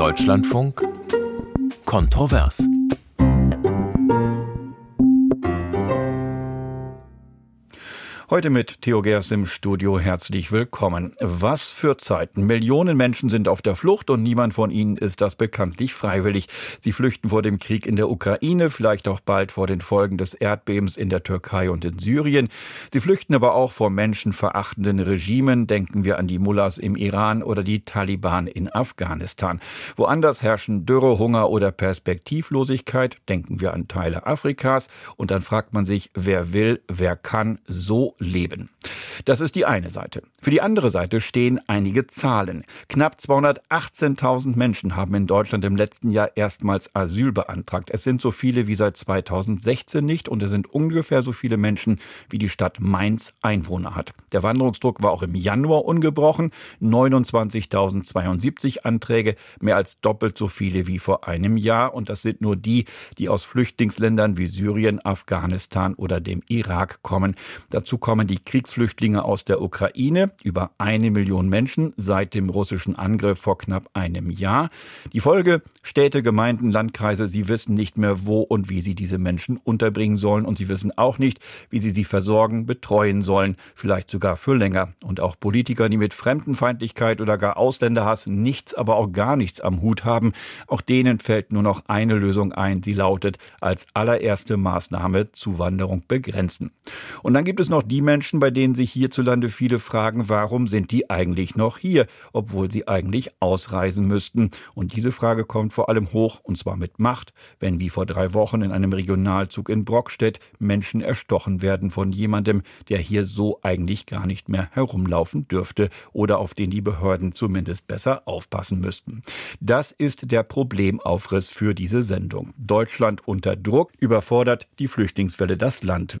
Deutschlandfunk Kontrovers. Heute mit Theo Gers im Studio herzlich willkommen. Was für Zeiten. Millionen Menschen sind auf der Flucht und niemand von ihnen ist das bekanntlich freiwillig. Sie flüchten vor dem Krieg in der Ukraine, vielleicht auch bald vor den Folgen des Erdbebens in der Türkei und in Syrien. Sie flüchten aber auch vor menschenverachtenden Regimen. Denken wir an die Mullahs im Iran oder die Taliban in Afghanistan. Woanders herrschen Dürre, Hunger oder Perspektivlosigkeit. Denken wir an Teile Afrikas. Und dann fragt man sich, wer will, wer kann so leben. Das ist die eine Seite. Für die andere Seite stehen einige Zahlen. Knapp 218.000 Menschen haben in Deutschland im letzten Jahr erstmals Asyl beantragt. Es sind so viele wie seit 2016 nicht und es sind ungefähr so viele Menschen, wie die Stadt Mainz Einwohner hat. Der Wanderungsdruck war auch im Januar ungebrochen. 29.072 Anträge, mehr als doppelt so viele wie vor einem Jahr. Und das sind nur die, die aus Flüchtlingsländern wie Syrien, Afghanistan oder dem Irak kommen. Dazu kommen kommen die Kriegsflüchtlinge aus der Ukraine, über eine Million Menschen seit dem russischen Angriff vor knapp einem Jahr. Die Folge, Städte, Gemeinden, Landkreise, sie wissen nicht mehr, wo und wie sie diese Menschen unterbringen sollen und sie wissen auch nicht, wie sie sie versorgen, betreuen sollen, vielleicht sogar für länger. Und auch Politiker, die mit Fremdenfeindlichkeit oder gar Ausländerhass nichts, aber auch gar nichts am Hut haben, auch denen fällt nur noch eine Lösung ein. Sie lautet als allererste Maßnahme Zuwanderung begrenzen. Und dann gibt es noch die die Menschen, bei denen sich hierzulande viele fragen, warum sind die eigentlich noch hier, obwohl sie eigentlich ausreisen müssten. Und diese Frage kommt vor allem hoch, und zwar mit Macht, wenn wie vor drei Wochen in einem Regionalzug in Brockstedt Menschen erstochen werden von jemandem, der hier so eigentlich gar nicht mehr herumlaufen dürfte oder auf den die Behörden zumindest besser aufpassen müssten. Das ist der Problemaufriss für diese Sendung. Deutschland unter Druck überfordert die Flüchtlingswelle das Land.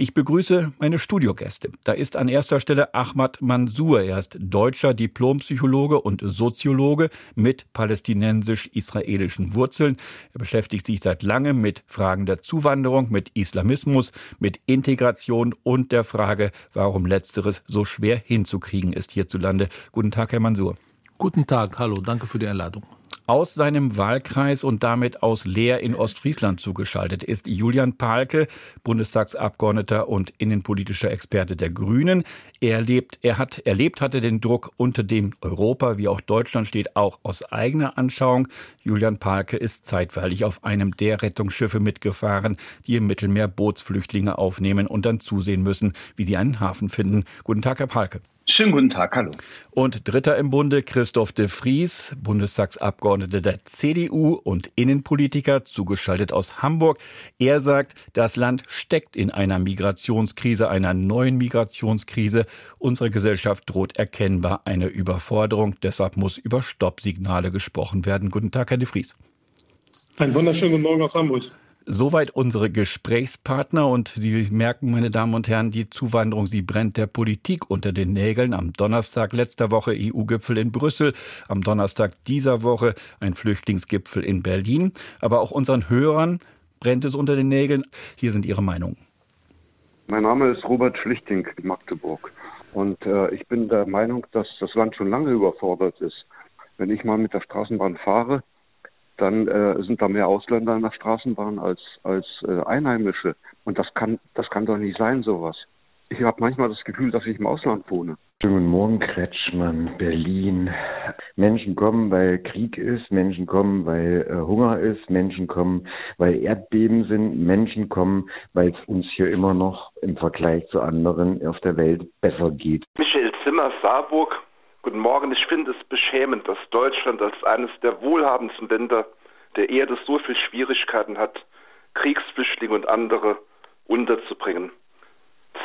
Ich begrüße meine Studiogäste. Da ist an erster Stelle Ahmad Mansour. Er ist deutscher Diplompsychologe und Soziologe mit palästinensisch-israelischen Wurzeln. Er beschäftigt sich seit langem mit Fragen der Zuwanderung, mit Islamismus, mit Integration und der Frage, warum letzteres so schwer hinzukriegen ist hierzulande. Guten Tag, Herr Mansour. Guten Tag, hallo, danke für die Einladung. Aus seinem Wahlkreis und damit aus Leer in Ostfriesland zugeschaltet ist Julian Palke, Bundestagsabgeordneter und innenpolitischer Experte der Grünen. Er lebt, er hat erlebt hatte den Druck unter dem Europa, wie auch Deutschland steht, auch aus eigener Anschauung. Julian Palke ist zeitweilig auf einem der Rettungsschiffe mitgefahren, die im Mittelmeer Bootsflüchtlinge aufnehmen und dann zusehen müssen, wie sie einen Hafen finden. Guten Tag, Herr Palke. Schönen guten Tag, hallo. Und dritter im Bunde Christoph de Vries, Bundestagsabgeordneter der CDU und Innenpolitiker, zugeschaltet aus Hamburg. Er sagt, das Land steckt in einer Migrationskrise, einer neuen Migrationskrise. Unsere Gesellschaft droht erkennbar eine Überforderung. Deshalb muss über Stoppsignale gesprochen werden. Guten Tag, Herr de Vries. Einen wunderschönen guten Morgen aus Hamburg. Soweit unsere Gesprächspartner und Sie merken, meine Damen und Herren, die Zuwanderung, sie brennt der Politik unter den Nägeln. Am Donnerstag letzter Woche EU-Gipfel in Brüssel, am Donnerstag dieser Woche ein Flüchtlingsgipfel in Berlin. Aber auch unseren Hörern brennt es unter den Nägeln. Hier sind Ihre Meinungen. Mein Name ist Robert Schlichting, Magdeburg. Und äh, ich bin der Meinung, dass das Land schon lange überfordert ist. Wenn ich mal mit der Straßenbahn fahre, dann äh, sind da mehr Ausländer in der Straßenbahn als, als äh, Einheimische. Und das kann, das kann doch nicht sein, sowas. Ich habe manchmal das Gefühl, dass ich im Ausland wohne. Schönen guten Morgen, Kretschmann, Berlin. Menschen kommen, weil Krieg ist, Menschen kommen, weil äh, Hunger ist, Menschen kommen, weil Erdbeben sind, Menschen kommen, weil es uns hier immer noch im Vergleich zu anderen auf der Welt besser geht. Michael Zimmer, Saarburg. Guten Morgen. Ich finde es beschämend, dass Deutschland als eines der wohlhabendsten Länder der Erde so viele Schwierigkeiten hat, Kriegsflüchtlinge und andere unterzubringen.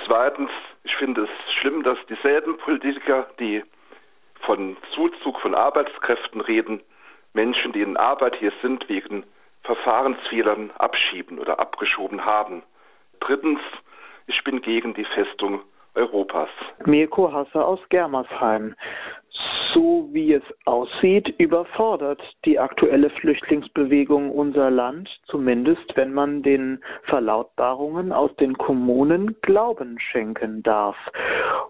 Zweitens, ich finde es schlimm, dass dieselben Politiker, die von Zuzug von Arbeitskräften reden, Menschen, die in Arbeit hier sind, wegen Verfahrensfehlern abschieben oder abgeschoben haben. Drittens, ich bin gegen die Festung Europas. Mirko Hasse aus Germersheim. So wie es aussieht, überfordert die aktuelle Flüchtlingsbewegung unser Land, zumindest wenn man den Verlautbarungen aus den Kommunen Glauben schenken darf.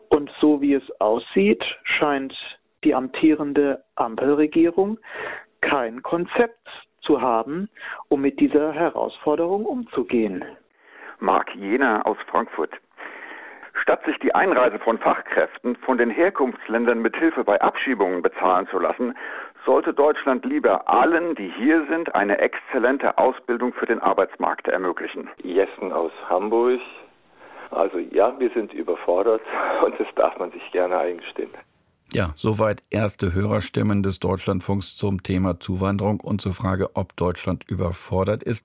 Und so wie es aussieht, scheint die amtierende Ampelregierung kein Konzept zu haben, um mit dieser Herausforderung umzugehen. Marc Jena aus Frankfurt. Statt sich die Einreise von Fachkräften von den Herkunftsländern mit Hilfe bei Abschiebungen bezahlen zu lassen, sollte Deutschland lieber allen, die hier sind, eine exzellente Ausbildung für den Arbeitsmarkt ermöglichen. Jessen aus Hamburg. Also ja, wir sind überfordert und das darf man sich gerne eingestehen. Ja, soweit erste Hörerstimmen des Deutschlandfunks zum Thema Zuwanderung und zur Frage, ob Deutschland überfordert ist.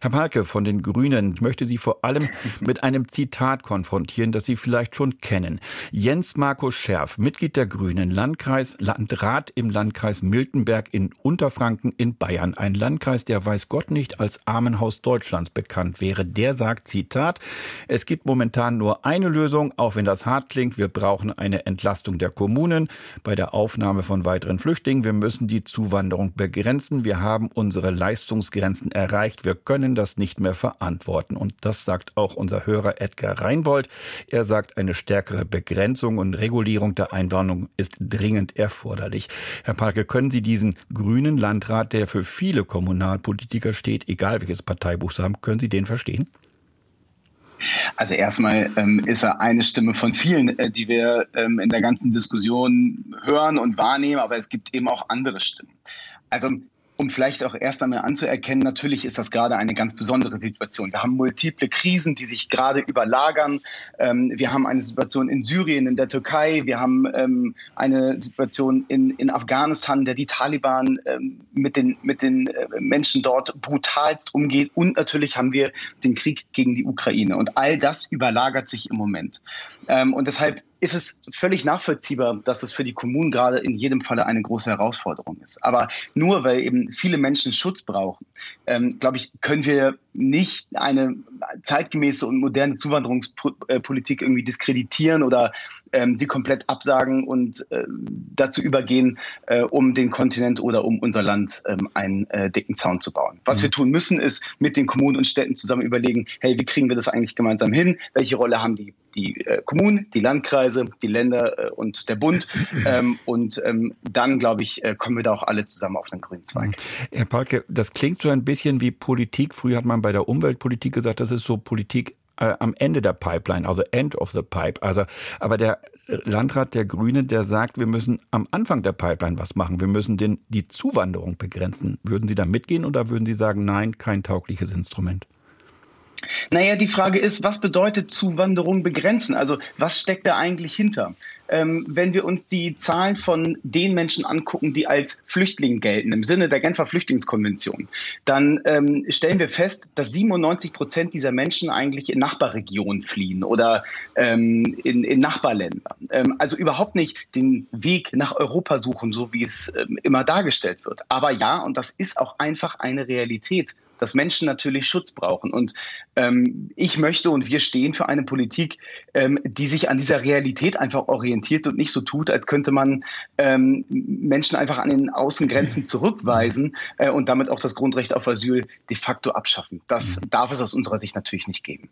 Herr Palke von den Grünen, ich möchte Sie vor allem mit einem Zitat konfrontieren, das Sie vielleicht schon kennen. Jens Markus Scherf, Mitglied der Grünen, Landkreis, Landrat im Landkreis Miltenberg in Unterfranken in Bayern. Ein Landkreis, der weiß Gott nicht als Armenhaus Deutschlands bekannt wäre. Der sagt, Zitat, es gibt momentan nur eine Lösung, auch wenn das hart klingt. Wir brauchen eine Entlastung der Kommunen. Kommunen bei der Aufnahme von weiteren Flüchtlingen. Wir müssen die Zuwanderung begrenzen. Wir haben unsere Leistungsgrenzen erreicht. Wir können das nicht mehr verantworten. Und das sagt auch unser Hörer Edgar Reinbold. Er sagt, eine stärkere Begrenzung und Regulierung der Einwanderung ist dringend erforderlich. Herr Parke, können Sie diesen grünen Landrat, der für viele Kommunalpolitiker steht, egal welches Parteibuch Sie haben, können Sie den verstehen? Also erstmal ähm, ist er eine Stimme von vielen, äh, die wir ähm, in der ganzen Diskussion hören und wahrnehmen, aber es gibt eben auch andere Stimmen. Also um vielleicht auch erst einmal anzuerkennen, natürlich ist das gerade eine ganz besondere Situation. Wir haben multiple Krisen, die sich gerade überlagern. Ähm, wir haben eine Situation in Syrien, in der Türkei. Wir haben ähm, eine Situation in, in Afghanistan, der die Taliban ähm, mit den, mit den äh, Menschen dort brutalst umgeht. Und natürlich haben wir den Krieg gegen die Ukraine. Und all das überlagert sich im Moment. Ähm, und deshalb ist es völlig nachvollziehbar, dass es für die Kommunen gerade in jedem Falle eine große Herausforderung ist. Aber nur weil eben viele Menschen Schutz brauchen, ähm, glaube ich, können wir nicht eine zeitgemäße und moderne Zuwanderungspolitik irgendwie diskreditieren oder ähm, die komplett absagen und äh, dazu übergehen, äh, um den Kontinent oder um unser Land ähm, einen äh, dicken Zaun zu bauen. Was mhm. wir tun müssen, ist mit den Kommunen und Städten zusammen überlegen, hey, wie kriegen wir das eigentlich gemeinsam hin? Welche Rolle haben die, die äh, Kommunen, die Landkreise, die Länder äh, und der Bund? Ähm, und ähm, dann, glaube ich, äh, kommen wir da auch alle zusammen auf einen grünen Zweig. Mhm. Herr Palke, das klingt so ein bisschen wie Politik. Früher hat man bei der Umweltpolitik gesagt, das ist so Politik äh, am Ende der Pipeline, also End of the Pipe. Also, aber der Landrat der Grünen, der sagt, wir müssen am Anfang der Pipeline was machen. Wir müssen den, die Zuwanderung begrenzen. Würden Sie da mitgehen oder würden Sie sagen, nein, kein taugliches Instrument? Naja, die Frage ist, was bedeutet Zuwanderung begrenzen? Also was steckt da eigentlich hinter? Ähm, wenn wir uns die Zahlen von den Menschen angucken, die als Flüchtling gelten, im Sinne der Genfer Flüchtlingskonvention, dann ähm, stellen wir fest, dass 97 Prozent dieser Menschen eigentlich in Nachbarregionen fliehen oder ähm, in, in Nachbarländer. Ähm, also überhaupt nicht den Weg nach Europa suchen, so wie es ähm, immer dargestellt wird. Aber ja, und das ist auch einfach eine Realität dass Menschen natürlich Schutz brauchen. Und ähm, ich möchte und wir stehen für eine Politik, ähm, die sich an dieser Realität einfach orientiert und nicht so tut, als könnte man ähm, Menschen einfach an den Außengrenzen zurückweisen äh, und damit auch das Grundrecht auf Asyl de facto abschaffen. Das mhm. darf es aus unserer Sicht natürlich nicht geben.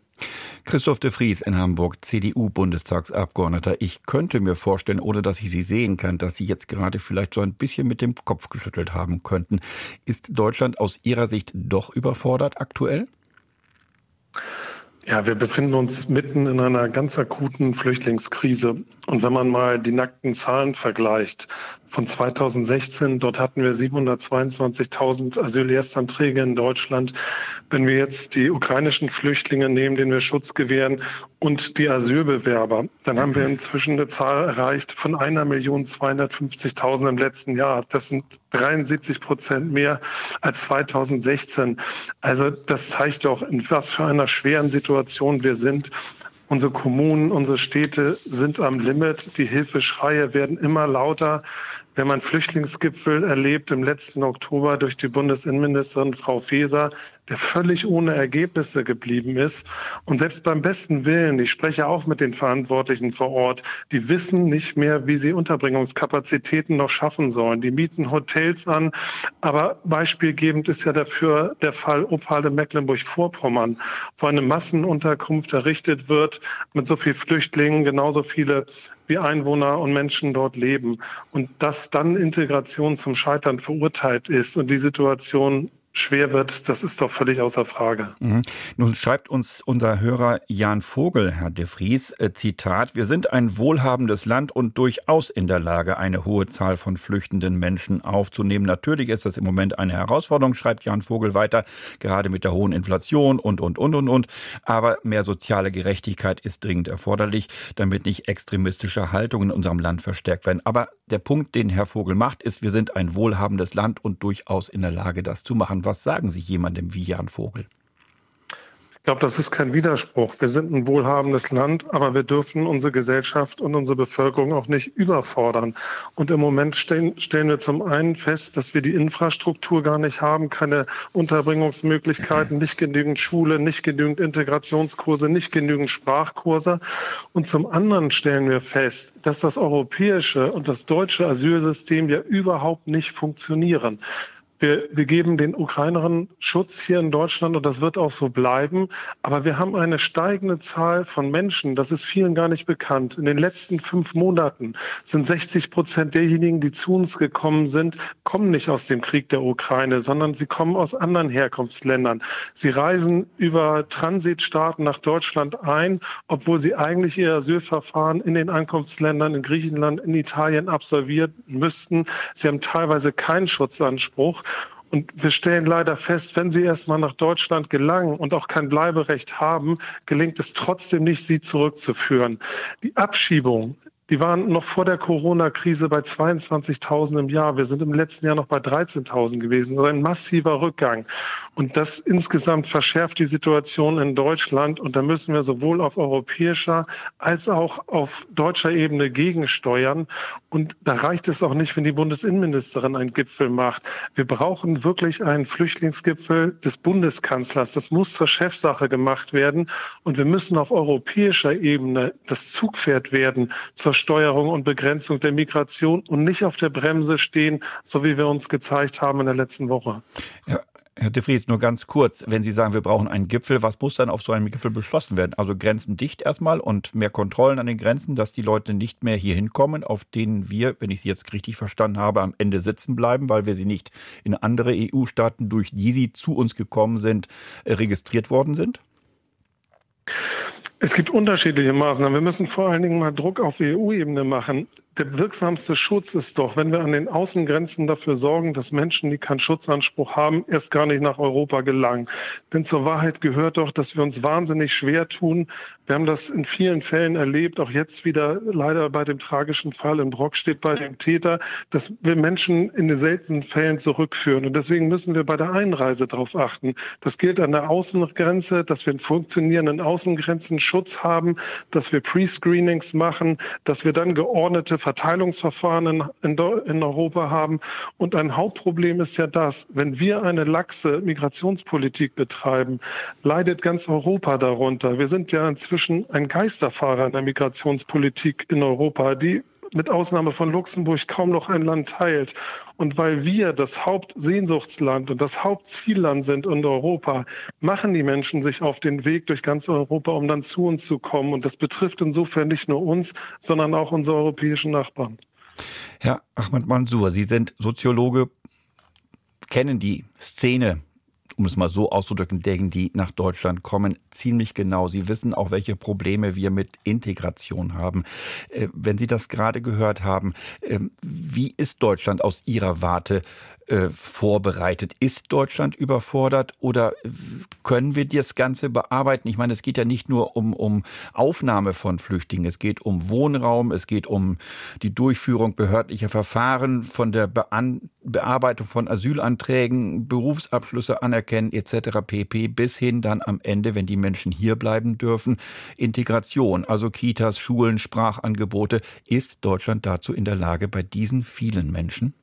Christoph de Vries in Hamburg, CDU-Bundestagsabgeordneter. Ich könnte mir vorstellen, ohne dass ich Sie sehen kann, dass Sie jetzt gerade vielleicht so ein bisschen mit dem Kopf geschüttelt haben könnten. Ist Deutschland aus Ihrer Sicht doch überfordert aktuell? Ja, wir befinden uns mitten in einer ganz akuten Flüchtlingskrise. Und wenn man mal die nackten Zahlen vergleicht von 2016, dort hatten wir 722.000 Asylerstanträge in Deutschland. Wenn wir jetzt die ukrainischen Flüchtlinge nehmen, denen wir Schutz gewähren, und die Asylbewerber, dann haben wir inzwischen eine Zahl erreicht von einer Million 250.000 im letzten Jahr. Das sind 73 Prozent mehr als 2016. Also das zeigt doch, in was für einer schweren Situation wir sind. Unsere Kommunen, unsere Städte sind am Limit. Die Hilfeschreie werden immer lauter. Wenn man Flüchtlingsgipfel erlebt im letzten Oktober durch die Bundesinnenministerin Frau Faeser, der völlig ohne Ergebnisse geblieben ist. Und selbst beim besten Willen, ich spreche auch mit den Verantwortlichen vor Ort, die wissen nicht mehr, wie sie Unterbringungskapazitäten noch schaffen sollen. Die mieten Hotels an. Aber beispielgebend ist ja dafür der Fall Opale Mecklenburg-Vorpommern, wo eine Massenunterkunft errichtet wird mit so vielen Flüchtlingen, genauso viele wie Einwohner und Menschen dort leben. Und dass dann Integration zum Scheitern verurteilt ist und die Situation schwer wird, das ist doch völlig außer Frage. Mhm. Nun schreibt uns unser Hörer Jan Vogel, Herr de Vries, äh, Zitat, wir sind ein wohlhabendes Land und durchaus in der Lage, eine hohe Zahl von flüchtenden Menschen aufzunehmen. Natürlich ist das im Moment eine Herausforderung, schreibt Jan Vogel weiter, gerade mit der hohen Inflation und, und, und, und, und. Aber mehr soziale Gerechtigkeit ist dringend erforderlich, damit nicht extremistische Haltungen in unserem Land verstärkt werden. Aber der Punkt, den Herr Vogel macht, ist, wir sind ein wohlhabendes Land und durchaus in der Lage, das zu machen. Was sagen Sie jemandem wie Jan Vogel? Ich glaube, das ist kein Widerspruch. Wir sind ein wohlhabendes Land, aber wir dürfen unsere Gesellschaft und unsere Bevölkerung auch nicht überfordern. Und im Moment stellen, stellen wir zum einen fest, dass wir die Infrastruktur gar nicht haben, keine Unterbringungsmöglichkeiten, nicht genügend Schule, nicht genügend Integrationskurse, nicht genügend Sprachkurse. Und zum anderen stellen wir fest, dass das europäische und das deutsche Asylsystem ja überhaupt nicht funktionieren. Wir, wir geben den Ukrainerinnen Schutz hier in Deutschland und das wird auch so bleiben. Aber wir haben eine steigende Zahl von Menschen, das ist vielen gar nicht bekannt. In den letzten fünf Monaten sind 60 Prozent derjenigen, die zu uns gekommen sind, kommen nicht aus dem Krieg der Ukraine, sondern sie kommen aus anderen Herkunftsländern. Sie reisen über Transitstaaten nach Deutschland ein, obwohl sie eigentlich ihr Asylverfahren in den Ankunftsländern in Griechenland, in Italien absolvieren müssten. Sie haben teilweise keinen Schutzanspruch. Und wir stellen leider fest, wenn sie erstmal nach Deutschland gelangen und auch kein Bleiberecht haben, gelingt es trotzdem nicht, sie zurückzuführen. Die Abschiebung die waren noch vor der Corona-Krise bei 22.000 im Jahr. Wir sind im letzten Jahr noch bei 13.000 gewesen. Also ein massiver Rückgang. Und das insgesamt verschärft die Situation in Deutschland. Und da müssen wir sowohl auf europäischer als auch auf deutscher Ebene gegensteuern. Und da reicht es auch nicht, wenn die Bundesinnenministerin einen Gipfel macht. Wir brauchen wirklich einen Flüchtlingsgipfel des Bundeskanzlers. Das muss zur Chefsache gemacht werden. Und wir müssen auf europäischer Ebene das Zugpferd werden zur Steuerung und Begrenzung der Migration und nicht auf der Bremse stehen, so wie wir uns gezeigt haben in der letzten Woche. Ja. Herr de Vries, nur ganz kurz, wenn Sie sagen, wir brauchen einen Gipfel, was muss dann auf so einem Gipfel beschlossen werden? Also Grenzen dicht erstmal und mehr Kontrollen an den Grenzen, dass die Leute nicht mehr hier hinkommen, auf denen wir, wenn ich Sie jetzt richtig verstanden habe, am Ende sitzen bleiben, weil wir sie nicht in andere EU-Staaten, durch die sie zu uns gekommen sind, äh, registriert worden sind? Es gibt unterschiedliche Maßnahmen. Wir müssen vor allen Dingen mal Druck auf EU-Ebene machen der wirksamste Schutz ist doch, wenn wir an den Außengrenzen dafür sorgen, dass Menschen, die keinen Schutzanspruch haben, erst gar nicht nach Europa gelangen. Denn zur Wahrheit gehört doch, dass wir uns wahnsinnig schwer tun. Wir haben das in vielen Fällen erlebt, auch jetzt wieder leider bei dem tragischen Fall in Brock steht bei dem Täter, dass wir Menschen in den seltenen Fällen zurückführen. Und deswegen müssen wir bei der Einreise darauf achten. Das gilt an der Außengrenze, dass wir einen funktionierenden Außengrenzenschutz haben, dass wir Pre-Screenings machen, dass wir dann geordnete Verteilungsverfahren in, in, in Europa haben. Und ein Hauptproblem ist ja das, wenn wir eine laxe Migrationspolitik betreiben, leidet ganz Europa darunter. Wir sind ja inzwischen ein Geisterfahrer in der Migrationspolitik in Europa, die mit Ausnahme von Luxemburg kaum noch ein Land teilt. Und weil wir das Hauptsehnsuchtsland und das Hauptzielland sind in Europa, machen die Menschen sich auf den Weg durch ganz Europa, um dann zu uns zu kommen. Und das betrifft insofern nicht nur uns, sondern auch unsere europäischen Nachbarn. Herr Ahmad Mansour, Sie sind Soziologe, kennen die Szene um es mal so auszudrücken, denken, die nach Deutschland kommen, ziemlich genau. Sie wissen auch, welche Probleme wir mit Integration haben. Äh, wenn Sie das gerade gehört haben, ähm, wie ist Deutschland aus Ihrer Warte äh, vorbereitet? Ist Deutschland überfordert oder können wir das Ganze bearbeiten? Ich meine, es geht ja nicht nur um, um Aufnahme von Flüchtlingen, es geht um Wohnraum, es geht um die Durchführung behördlicher Verfahren, von der Bean Bearbeitung von Asylanträgen, Berufsabschlüsse anerkennen etc. pp. bis hin dann am Ende, wenn die Menschen hier bleiben dürfen, Integration, also Kitas, Schulen, Sprachangebote. Ist Deutschland dazu in der Lage bei diesen vielen Menschen?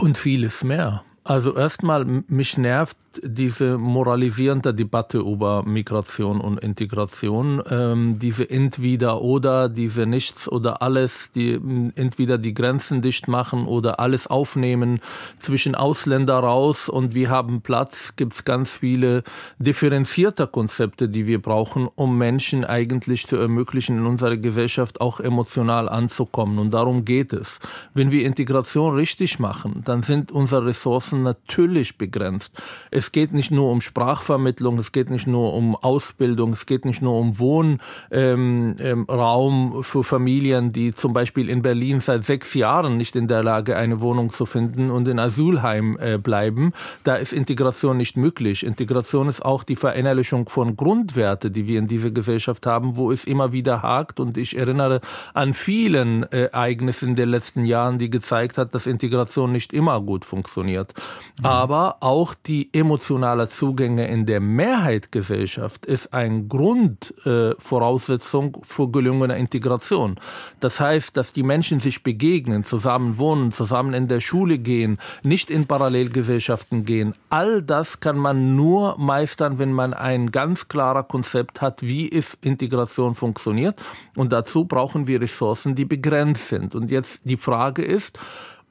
Und vieles mehr. Also erstmal, mich nervt diese moralisierende Debatte über Migration und Integration, ähm, diese entweder oder, diese nichts oder alles, die entweder die Grenzen dicht machen oder alles aufnehmen zwischen Ausländer raus und wir haben Platz, gibt es ganz viele differenzierte Konzepte, die wir brauchen, um Menschen eigentlich zu ermöglichen, in unserer Gesellschaft auch emotional anzukommen. Und darum geht es. Wenn wir Integration richtig machen, dann sind unsere Ressourcen Ressourcen natürlich begrenzt. Es geht nicht nur um Sprachvermittlung, es geht nicht nur um Ausbildung, es geht nicht nur um Wohnraum ähm, ähm, für Familien, die zum Beispiel in Berlin seit sechs Jahren nicht in der Lage, eine Wohnung zu finden und in Asylheim äh, bleiben. Da ist Integration nicht möglich. Integration ist auch die Verinnerlichung von Grundwerte, die wir in dieser Gesellschaft haben, wo es immer wieder hakt. Und ich erinnere an vielen äh, Ereignissen der letzten Jahren, die gezeigt hat, dass Integration nicht immer gut funktioniert. Aber auch die emotionale Zugänge in der Mehrheitsgesellschaft ist ein Grundvoraussetzung äh, für gelungene Integration. Das heißt, dass die Menschen sich begegnen, zusammen wohnen, zusammen in der Schule gehen, nicht in Parallelgesellschaften gehen. All das kann man nur meistern, wenn man ein ganz klarer Konzept hat, wie ist Integration funktioniert. Und dazu brauchen wir Ressourcen, die begrenzt sind. Und jetzt die Frage ist,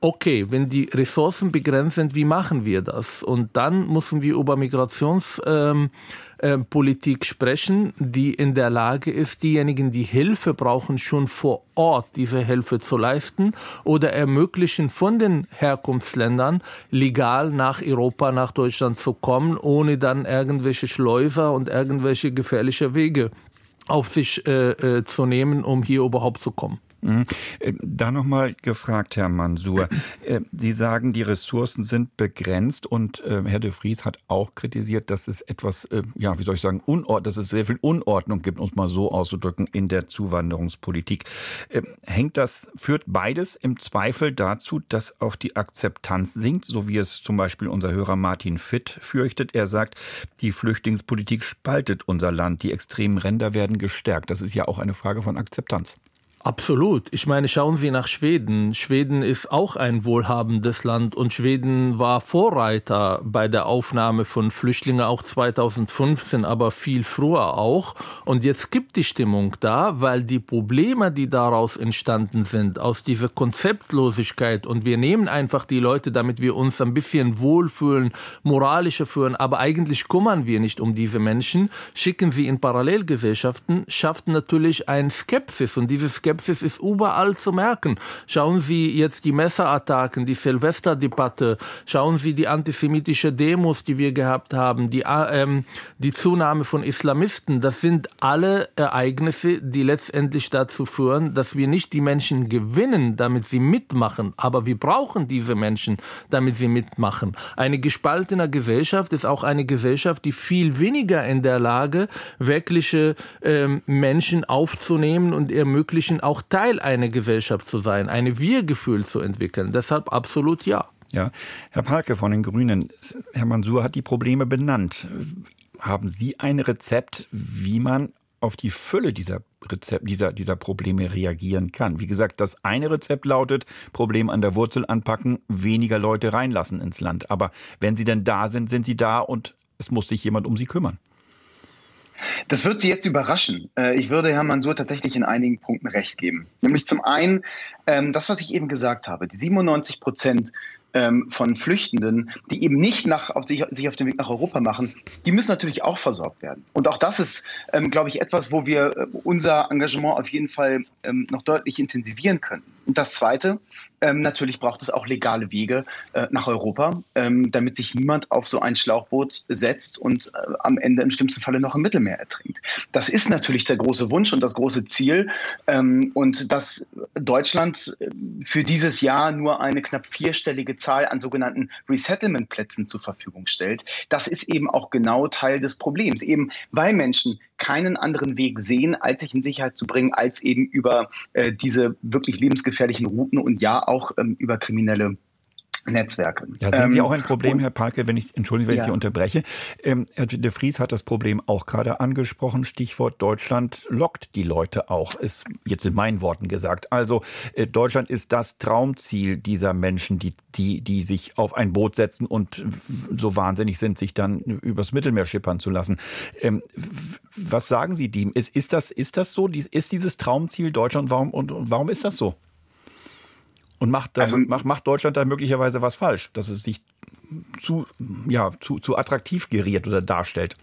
okay, wenn die Ressourcen begrenzt sind, wie machen wir das? Und dann müssen wir über Migrationspolitik ähm, äh, sprechen, die in der Lage ist, diejenigen, die Hilfe brauchen, schon vor Ort diese Hilfe zu leisten oder ermöglichen von den Herkunftsländern legal nach Europa, nach Deutschland zu kommen, ohne dann irgendwelche Schleuser und irgendwelche gefährliche Wege auf sich äh, äh, zu nehmen, um hier überhaupt zu kommen. Mhm. Äh, da nochmal gefragt, Herr Mansur. Äh, Sie sagen, die Ressourcen sind begrenzt und äh, Herr de Vries hat auch kritisiert, dass es etwas, ja, wie soll ich sagen, Unord dass es sehr viel Unordnung gibt, um es mal so auszudrücken, in der Zuwanderungspolitik. Hängt das, führt beides im Zweifel dazu, dass auch die Akzeptanz sinkt, so wie es zum Beispiel unser Hörer Martin Fitt fürchtet? Er sagt, die Flüchtlingspolitik spaltet unser Land, die extremen Ränder werden gestärkt. Das ist ja auch eine Frage von Akzeptanz. Absolut. Ich meine, schauen Sie nach Schweden. Schweden ist auch ein wohlhabendes Land und Schweden war Vorreiter bei der Aufnahme von Flüchtlingen auch 2015, aber viel früher auch. Und jetzt gibt die Stimmung da, weil die Probleme, die daraus entstanden sind, aus dieser Konzeptlosigkeit und wir nehmen einfach die Leute, damit wir uns ein bisschen wohlfühlen, moralischer führen, aber eigentlich kümmern wir nicht um diese Menschen, schicken sie in Parallelgesellschaften, schafft natürlich ein Skepsis und diese Skepsis Skepsis ist überall zu merken. Schauen Sie jetzt die Messerattacken, die Silvesterdebatte, schauen Sie die antisemitische Demos, die wir gehabt haben, die, äh, ähm, die Zunahme von Islamisten. Das sind alle Ereignisse, die letztendlich dazu führen, dass wir nicht die Menschen gewinnen, damit sie mitmachen, aber wir brauchen diese Menschen, damit sie mitmachen. Eine gespaltene Gesellschaft ist auch eine Gesellschaft, die viel weniger in der Lage, wirkliche ähm, Menschen aufzunehmen und ermöglichen, auch Teil einer Gesellschaft zu sein, ein Wir-Gefühl zu entwickeln. Deshalb absolut ja. Ja, Herr Palke von den Grünen, Herr Mansur hat die Probleme benannt. Haben Sie ein Rezept, wie man auf die Fülle dieser Rezept, dieser, dieser Probleme reagieren kann. Wie gesagt, das eine Rezept lautet, Problem an der Wurzel anpacken, weniger Leute reinlassen ins Land. Aber wenn sie denn da sind, sind sie da und es muss sich jemand um sie kümmern. Das wird Sie jetzt überraschen. Äh, ich würde Herrn Mansur tatsächlich in einigen Punkten recht geben. Nämlich zum einen ähm, das, was ich eben gesagt habe, die 97 Prozent ähm, von Flüchtenden, die eben nicht nach, auf sich, sich auf den Weg nach Europa machen, die müssen natürlich auch versorgt werden. Und auch das ist, ähm, glaube ich, etwas, wo wir äh, unser Engagement auf jeden Fall noch deutlich intensivieren können. Und das Zweite, ähm, natürlich braucht es auch legale Wege äh, nach Europa, ähm, damit sich niemand auf so ein Schlauchboot setzt und äh, am Ende im schlimmsten Falle noch im Mittelmeer ertrinkt. Das ist natürlich der große Wunsch und das große Ziel. Ähm, und dass Deutschland äh, für dieses Jahr nur eine knapp vierstellige Zahl an sogenannten Resettlement-Plätzen zur Verfügung stellt, das ist eben auch genau Teil des Problems. Eben weil Menschen keinen anderen Weg sehen, als sich in Sicherheit zu bringen, als eben über äh, diese wirklich lebensgefährlichen Routen und ja auch ähm, über kriminelle Netzwerke. Ja, sehen Sie ähm, auch ein Problem, Herr Palke, wenn ich, entschuldigen, wenn ja. ich Sie unterbreche. Ähm, Herr de Vries hat das Problem auch gerade angesprochen. Stichwort Deutschland lockt die Leute auch. Ist jetzt in meinen Worten gesagt. Also, äh, Deutschland ist das Traumziel dieser Menschen, die, die, die sich auf ein Boot setzen und so wahnsinnig sind, sich dann übers Mittelmeer schippern zu lassen. Ähm, was sagen Sie dem? Ist, ist das, ist das so? Ist dieses Traumziel Deutschland? Warum, und, und warum ist das so? Und macht, also, macht, macht Deutschland da möglicherweise was falsch, dass es sich zu, ja, zu, zu attraktiv geriert oder darstellt?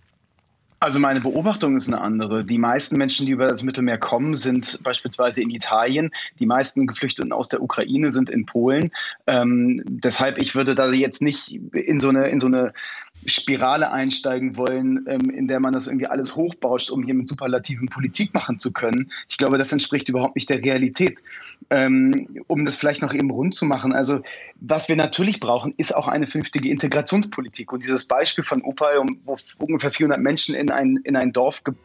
Also meine Beobachtung ist eine andere. Die meisten Menschen, die über das Mittelmeer kommen, sind beispielsweise in Italien. Die meisten Geflüchteten aus der Ukraine sind in Polen. Ähm, deshalb, ich würde da jetzt nicht in so eine, in so eine Spirale einsteigen wollen, ähm, in der man das irgendwie alles hochbauscht, um hier mit superlativen Politik machen zu können. Ich glaube, das entspricht überhaupt nicht der Realität. Ähm, um das vielleicht noch eben rund zu machen. Also, was wir natürlich brauchen, ist auch eine vernünftige Integrationspolitik. Und dieses Beispiel von Opal, wo ungefähr 400 Menschen in ein, in ein Dorf ge äh,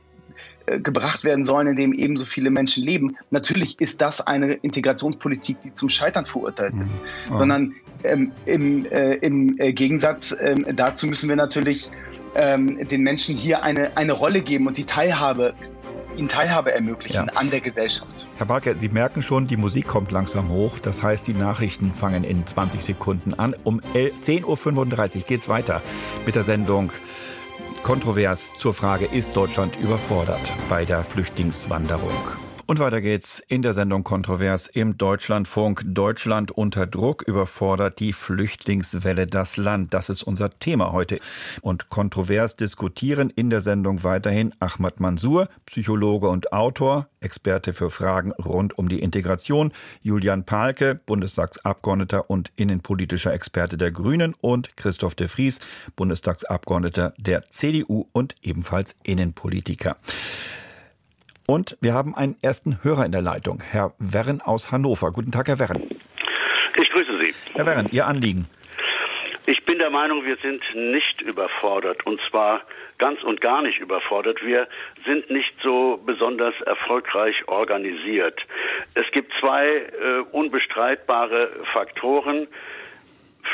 gebracht werden sollen, in dem ebenso viele Menschen leben. Natürlich ist das eine Integrationspolitik, die zum Scheitern verurteilt ist, mhm. sondern ähm, im, äh, im äh, Gegensatz ähm, dazu müssen wir natürlich ähm, den Menschen hier eine, eine Rolle geben und sie Teilhabe ihnen Teilhabe ermöglichen ja. an der Gesellschaft. Herr Walker, Sie merken schon, die Musik kommt langsam hoch. Das heißt, die Nachrichten fangen in 20 Sekunden an. Um 10.35 Uhr geht es weiter mit der Sendung Kontrovers zur Frage, ist Deutschland überfordert bei der Flüchtlingswanderung? Und weiter geht's in der Sendung Kontrovers im Deutschlandfunk. Deutschland unter Druck überfordert die Flüchtlingswelle das Land. Das ist unser Thema heute. Und kontrovers diskutieren in der Sendung weiterhin Ahmad Mansour, Psychologe und Autor, Experte für Fragen rund um die Integration, Julian Palke, Bundestagsabgeordneter und innenpolitischer Experte der Grünen und Christoph de Vries, Bundestagsabgeordneter der CDU und ebenfalls Innenpolitiker. Und wir haben einen ersten Hörer in der Leitung, Herr Werren aus Hannover. Guten Tag, Herr Werren. Ich grüße Sie. Herr Werren, Ihr Anliegen. Ich bin der Meinung, wir sind nicht überfordert und zwar ganz und gar nicht überfordert. Wir sind nicht so besonders erfolgreich organisiert. Es gibt zwei äh, unbestreitbare Faktoren.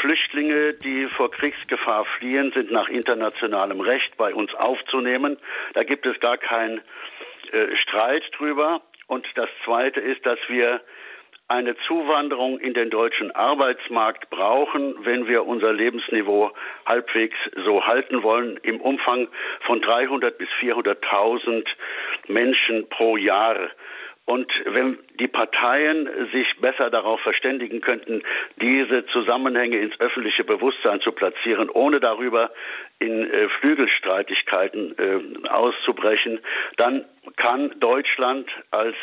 Flüchtlinge, die vor Kriegsgefahr fliehen, sind nach internationalem Recht bei uns aufzunehmen. Da gibt es gar kein äh, Streit drüber. Und das Zweite ist, dass wir eine Zuwanderung in den deutschen Arbeitsmarkt brauchen, wenn wir unser Lebensniveau halbwegs so halten wollen, im Umfang von 300 bis 400.000 Menschen pro Jahr. Und wenn die Parteien sich besser darauf verständigen könnten, diese Zusammenhänge ins öffentliche Bewusstsein zu platzieren, ohne darüber in äh, Flügelstreitigkeiten äh, auszubrechen, dann kann Deutschland als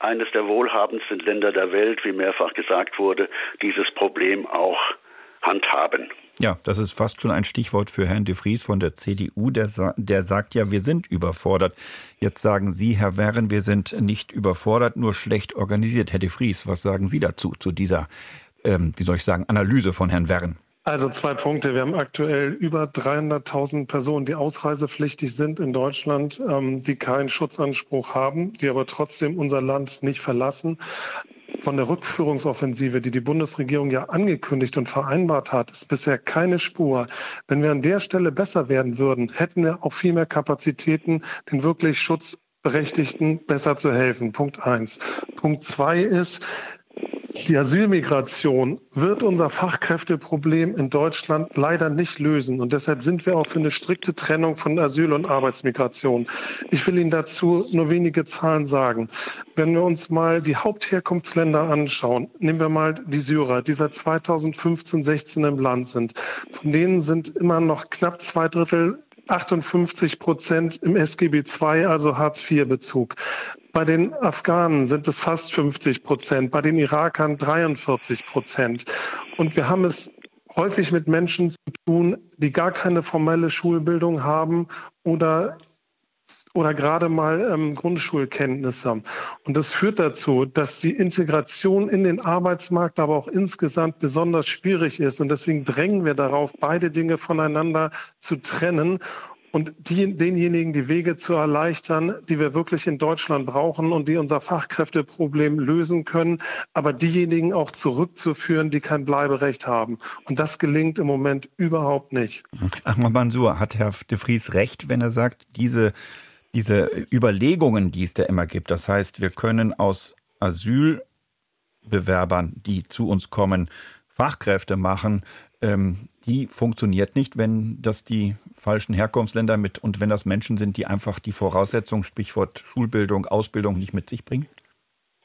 eines der wohlhabendsten Länder der Welt, wie mehrfach gesagt wurde, dieses Problem auch handhaben. Ja, das ist fast schon ein Stichwort für Herrn de Vries von der CDU. Der, der sagt ja, wir sind überfordert. Jetzt sagen Sie, Herr Werren, wir sind nicht überfordert, nur schlecht organisiert. Herr de Vries, was sagen Sie dazu, zu dieser, ähm, wie soll ich sagen, Analyse von Herrn Werren? Also zwei Punkte. Wir haben aktuell über 300.000 Personen, die ausreisepflichtig sind in Deutschland, ähm, die keinen Schutzanspruch haben, die aber trotzdem unser Land nicht verlassen. Von der Rückführungsoffensive, die die Bundesregierung ja angekündigt und vereinbart hat, ist bisher keine Spur. Wenn wir an der Stelle besser werden würden, hätten wir auch viel mehr Kapazitäten, den wirklich Schutzberechtigten besser zu helfen. Punkt eins. Punkt zwei ist, die Asylmigration wird unser Fachkräfteproblem in Deutschland leider nicht lösen. Und deshalb sind wir auch für eine strikte Trennung von Asyl- und Arbeitsmigration. Ich will Ihnen dazu nur wenige Zahlen sagen. Wenn wir uns mal die Hauptherkunftsländer anschauen, nehmen wir mal die Syrer, die seit 2015, 16 im Land sind. Von denen sind immer noch knapp zwei Drittel 58 Prozent im SGB II, also Hartz-IV-Bezug. Bei den Afghanen sind es fast 50 Prozent, bei den Irakern 43 Prozent. Und wir haben es häufig mit Menschen zu tun, die gar keine formelle Schulbildung haben oder oder gerade mal ähm, Grundschulkenntnisse. Und das führt dazu, dass die Integration in den Arbeitsmarkt aber auch insgesamt besonders schwierig ist. Und deswegen drängen wir darauf, beide Dinge voneinander zu trennen und die, denjenigen die Wege zu erleichtern, die wir wirklich in Deutschland brauchen und die unser Fachkräfteproblem lösen können, aber diejenigen auch zurückzuführen, die kein Bleiberecht haben. Und das gelingt im Moment überhaupt nicht. Ahmad Mansour, hat Herr de Vries recht, wenn er sagt, diese, diese Überlegungen, die es da immer gibt, das heißt, wir können aus Asylbewerbern, die zu uns kommen, Fachkräfte machen, ähm, die funktioniert nicht, wenn das die falschen Herkunftsländer mit und wenn das Menschen sind, die einfach die Voraussetzungen, Stichwort Schulbildung, Ausbildung nicht mit sich bringen?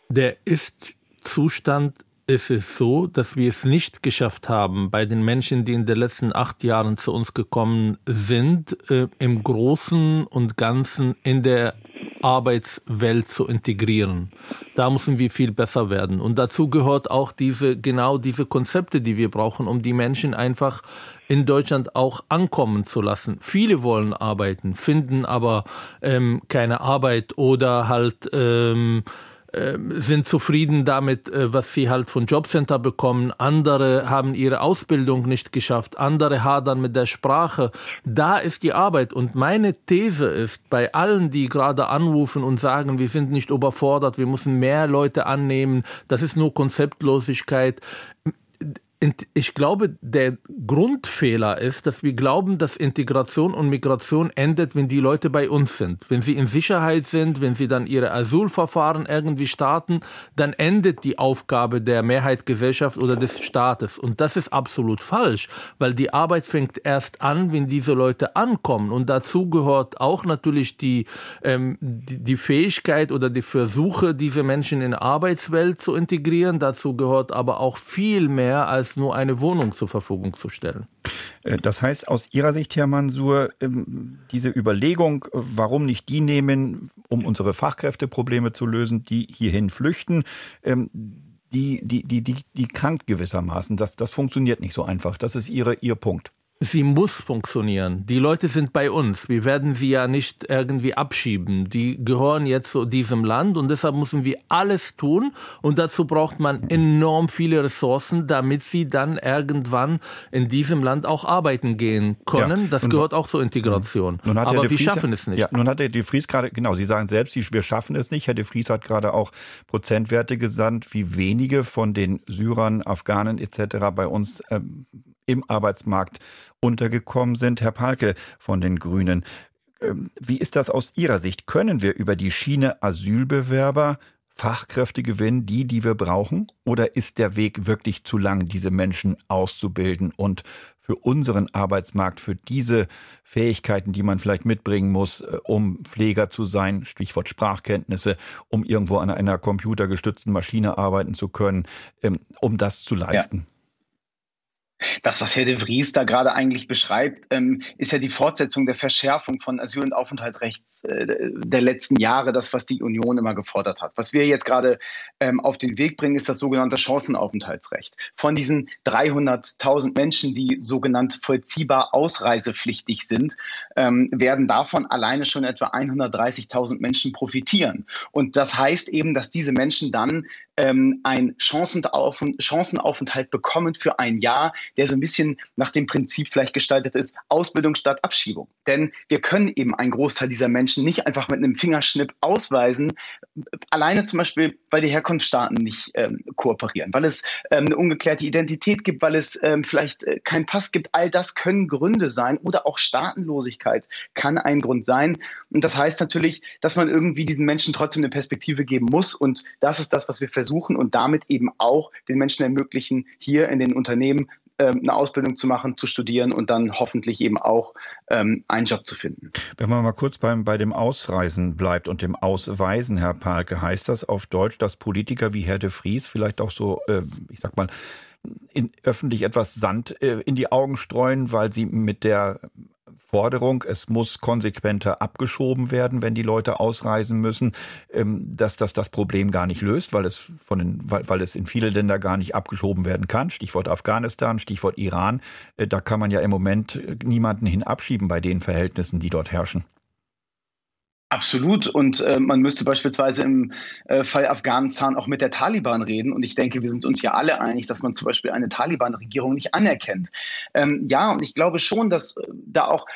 Der Ist-Zustand ist es so, dass wir es nicht geschafft haben, bei den Menschen, die in den letzten acht Jahren zu uns gekommen sind, äh, im Großen und Ganzen in der Arbeitswelt zu integrieren. Da müssen wir viel besser werden. Und dazu gehört auch diese, genau diese Konzepte, die wir brauchen, um die Menschen einfach in Deutschland auch ankommen zu lassen. Viele wollen arbeiten, finden aber ähm, keine Arbeit oder halt ähm, sind zufrieden damit, äh, was sie halt von Jobcenter bekommen. Andere haben ihre Ausbildung nicht geschafft. Andere hadern mit der Sprache. Da ist die Arbeit. Und meine These ist, bei allen, die gerade anrufen und sagen, wir sind nicht überfordert, wir müssen mehr Leute annehmen, das ist nur Konzeptlosigkeit ich glaube, der Grundfehler ist, dass wir glauben, dass Integration und Migration endet, wenn die Leute bei uns sind. Wenn sie in Sicherheit sind, wenn sie dann ihre Asylverfahren irgendwie starten, dann endet die Aufgabe der Mehrheitsgesellschaft oder des Staates. Und das ist absolut falsch, weil die Arbeit fängt erst an, wenn diese Leute ankommen. Und dazu gehört auch natürlich die, ähm, die, die Fähigkeit oder die Versuche, diese Menschen in die Arbeitswelt zu integrieren. Dazu gehört aber auch viel mehr als nur eine Wohnung zur Verfügung zu stellen. Äh, das heißt, aus Ihrer Sicht, Herr Mansur, ähm, diese Überlegung, warum nicht die nehmen, um unsere Fachkräfteprobleme zu lösen, die hierhin flüchten, ähm, die, die, die, die, die krankt gewissermaßen. Das, das funktioniert nicht so einfach. Das ist Ihre, Ihr Punkt sie muss funktionieren. Die Leute sind bei uns. Wir werden sie ja nicht irgendwie abschieben. Die gehören jetzt zu diesem Land und deshalb müssen wir alles tun. Und dazu braucht man enorm viele Ressourcen, damit sie dann irgendwann in diesem Land auch arbeiten gehen können. Ja. Das gehört auch zur Integration. Aber wir schaffen es nicht. Ja, nun hat Herr de Vries gerade, genau, Sie sagen selbst, wir schaffen es nicht. Herr de Vries hat gerade auch Prozentwerte gesandt, wie wenige von den Syrern, Afghanen etc. bei uns ähm, im Arbeitsmarkt untergekommen sind. Herr Palke von den Grünen, ähm, wie ist das aus Ihrer Sicht? Können wir über die Schiene Asylbewerber Fachkräfte gewinnen, die, die wir brauchen? Oder ist der Weg wirklich zu lang, diese Menschen auszubilden und für unseren Arbeitsmarkt, für diese Fähigkeiten, die man vielleicht mitbringen muss, äh, um Pfleger zu sein, Stichwort Sprachkenntnisse, um irgendwo an einer computergestützten Maschine arbeiten zu können, ähm, um das zu leisten? Ja. Das, was Herr de Vries da gerade eigentlich beschreibt, ähm, ist ja die Fortsetzung der Verschärfung von Asyl- und Aufenthaltsrechts äh, der letzten Jahre, das, was die Union immer gefordert hat. Was wir jetzt gerade ähm, auf den Weg bringen, ist das sogenannte Chancenaufenthaltsrecht. Von diesen 300.000 Menschen, die sogenannt vollziehbar ausreisepflichtig sind, ähm, werden davon alleine schon etwa 130.000 Menschen profitieren. Und das heißt eben, dass diese Menschen dann ähm, einen Chancenaufenthalt bekommen für ein Jahr, der so ein bisschen nach dem Prinzip vielleicht gestaltet ist, Ausbildung statt Abschiebung. Denn wir können eben einen Großteil dieser Menschen nicht einfach mit einem Fingerschnipp ausweisen, alleine zum Beispiel, weil die Herkunftsstaaten nicht ähm, kooperieren, weil es ähm, eine ungeklärte Identität gibt, weil es ähm, vielleicht äh, keinen Pass gibt. All das können Gründe sein oder auch Staatenlosigkeit kann ein Grund sein. Und das heißt natürlich, dass man irgendwie diesen Menschen trotzdem eine Perspektive geben muss. Und das ist das, was wir versuchen und damit eben auch den Menschen ermöglichen, hier in den Unternehmen ähm, eine Ausbildung zu machen, zu studieren und dann hoffentlich eben auch ähm, einen Job zu finden. Wenn man mal kurz beim, bei dem Ausreisen bleibt und dem Ausweisen, Herr Palke, heißt das auf Deutsch, dass Politiker wie Herr de Vries vielleicht auch so, äh, ich sag mal, in, öffentlich etwas Sand äh, in die Augen streuen, weil sie mit der Forderung, es muss konsequenter abgeschoben werden, wenn die Leute ausreisen müssen, ähm, dass das das Problem gar nicht löst, weil es von den, weil, weil es in viele Länder gar nicht abgeschoben werden kann. Stichwort Afghanistan, Stichwort Iran. Äh, da kann man ja im Moment äh, niemanden hin abschieben bei den Verhältnissen, die dort herrschen. Absolut. Und äh, man müsste beispielsweise im äh, Fall Afghanistan auch mit der Taliban reden. Und ich denke, wir sind uns ja alle einig, dass man zum Beispiel eine Taliban-Regierung nicht anerkennt. Ähm, ja, und ich glaube schon, dass äh, da auch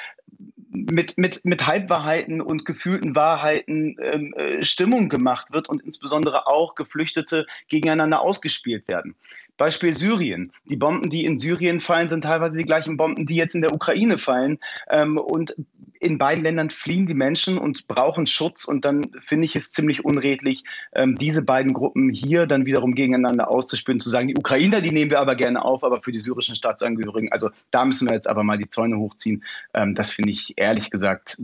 mit, mit, mit Halbwahrheiten und gefühlten Wahrheiten ähm, äh, Stimmung gemacht wird und insbesondere auch Geflüchtete gegeneinander ausgespielt werden. Beispiel Syrien. Die Bomben, die in Syrien fallen, sind teilweise die gleichen Bomben, die jetzt in der Ukraine fallen. Ähm, und in beiden Ländern fliehen die Menschen und brauchen Schutz. Und dann finde ich es ziemlich unredlich, ähm, diese beiden Gruppen hier dann wiederum gegeneinander auszuspielen, zu sagen, die Ukrainer, die nehmen wir aber gerne auf, aber für die syrischen Staatsangehörigen, also da müssen wir jetzt aber mal die Zäune hochziehen. Ähm, das finde ich ehrlich gesagt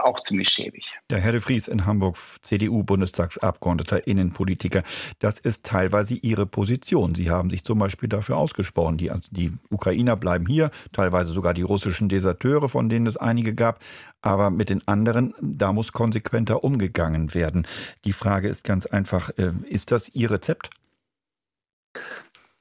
auch ziemlich schäbig. Der Herr de Vries in Hamburg, CDU-Bundestagsabgeordneter, Innenpolitiker. Das ist teilweise Ihre Position. Sie haben sich zum Beispiel dafür ausgesprochen. Die, also die Ukrainer bleiben hier, teilweise sogar die russischen Deserteure, von denen es einige gab. Aber mit den anderen, da muss konsequenter umgegangen werden. Die Frage ist ganz einfach, äh, ist das Ihr Rezept?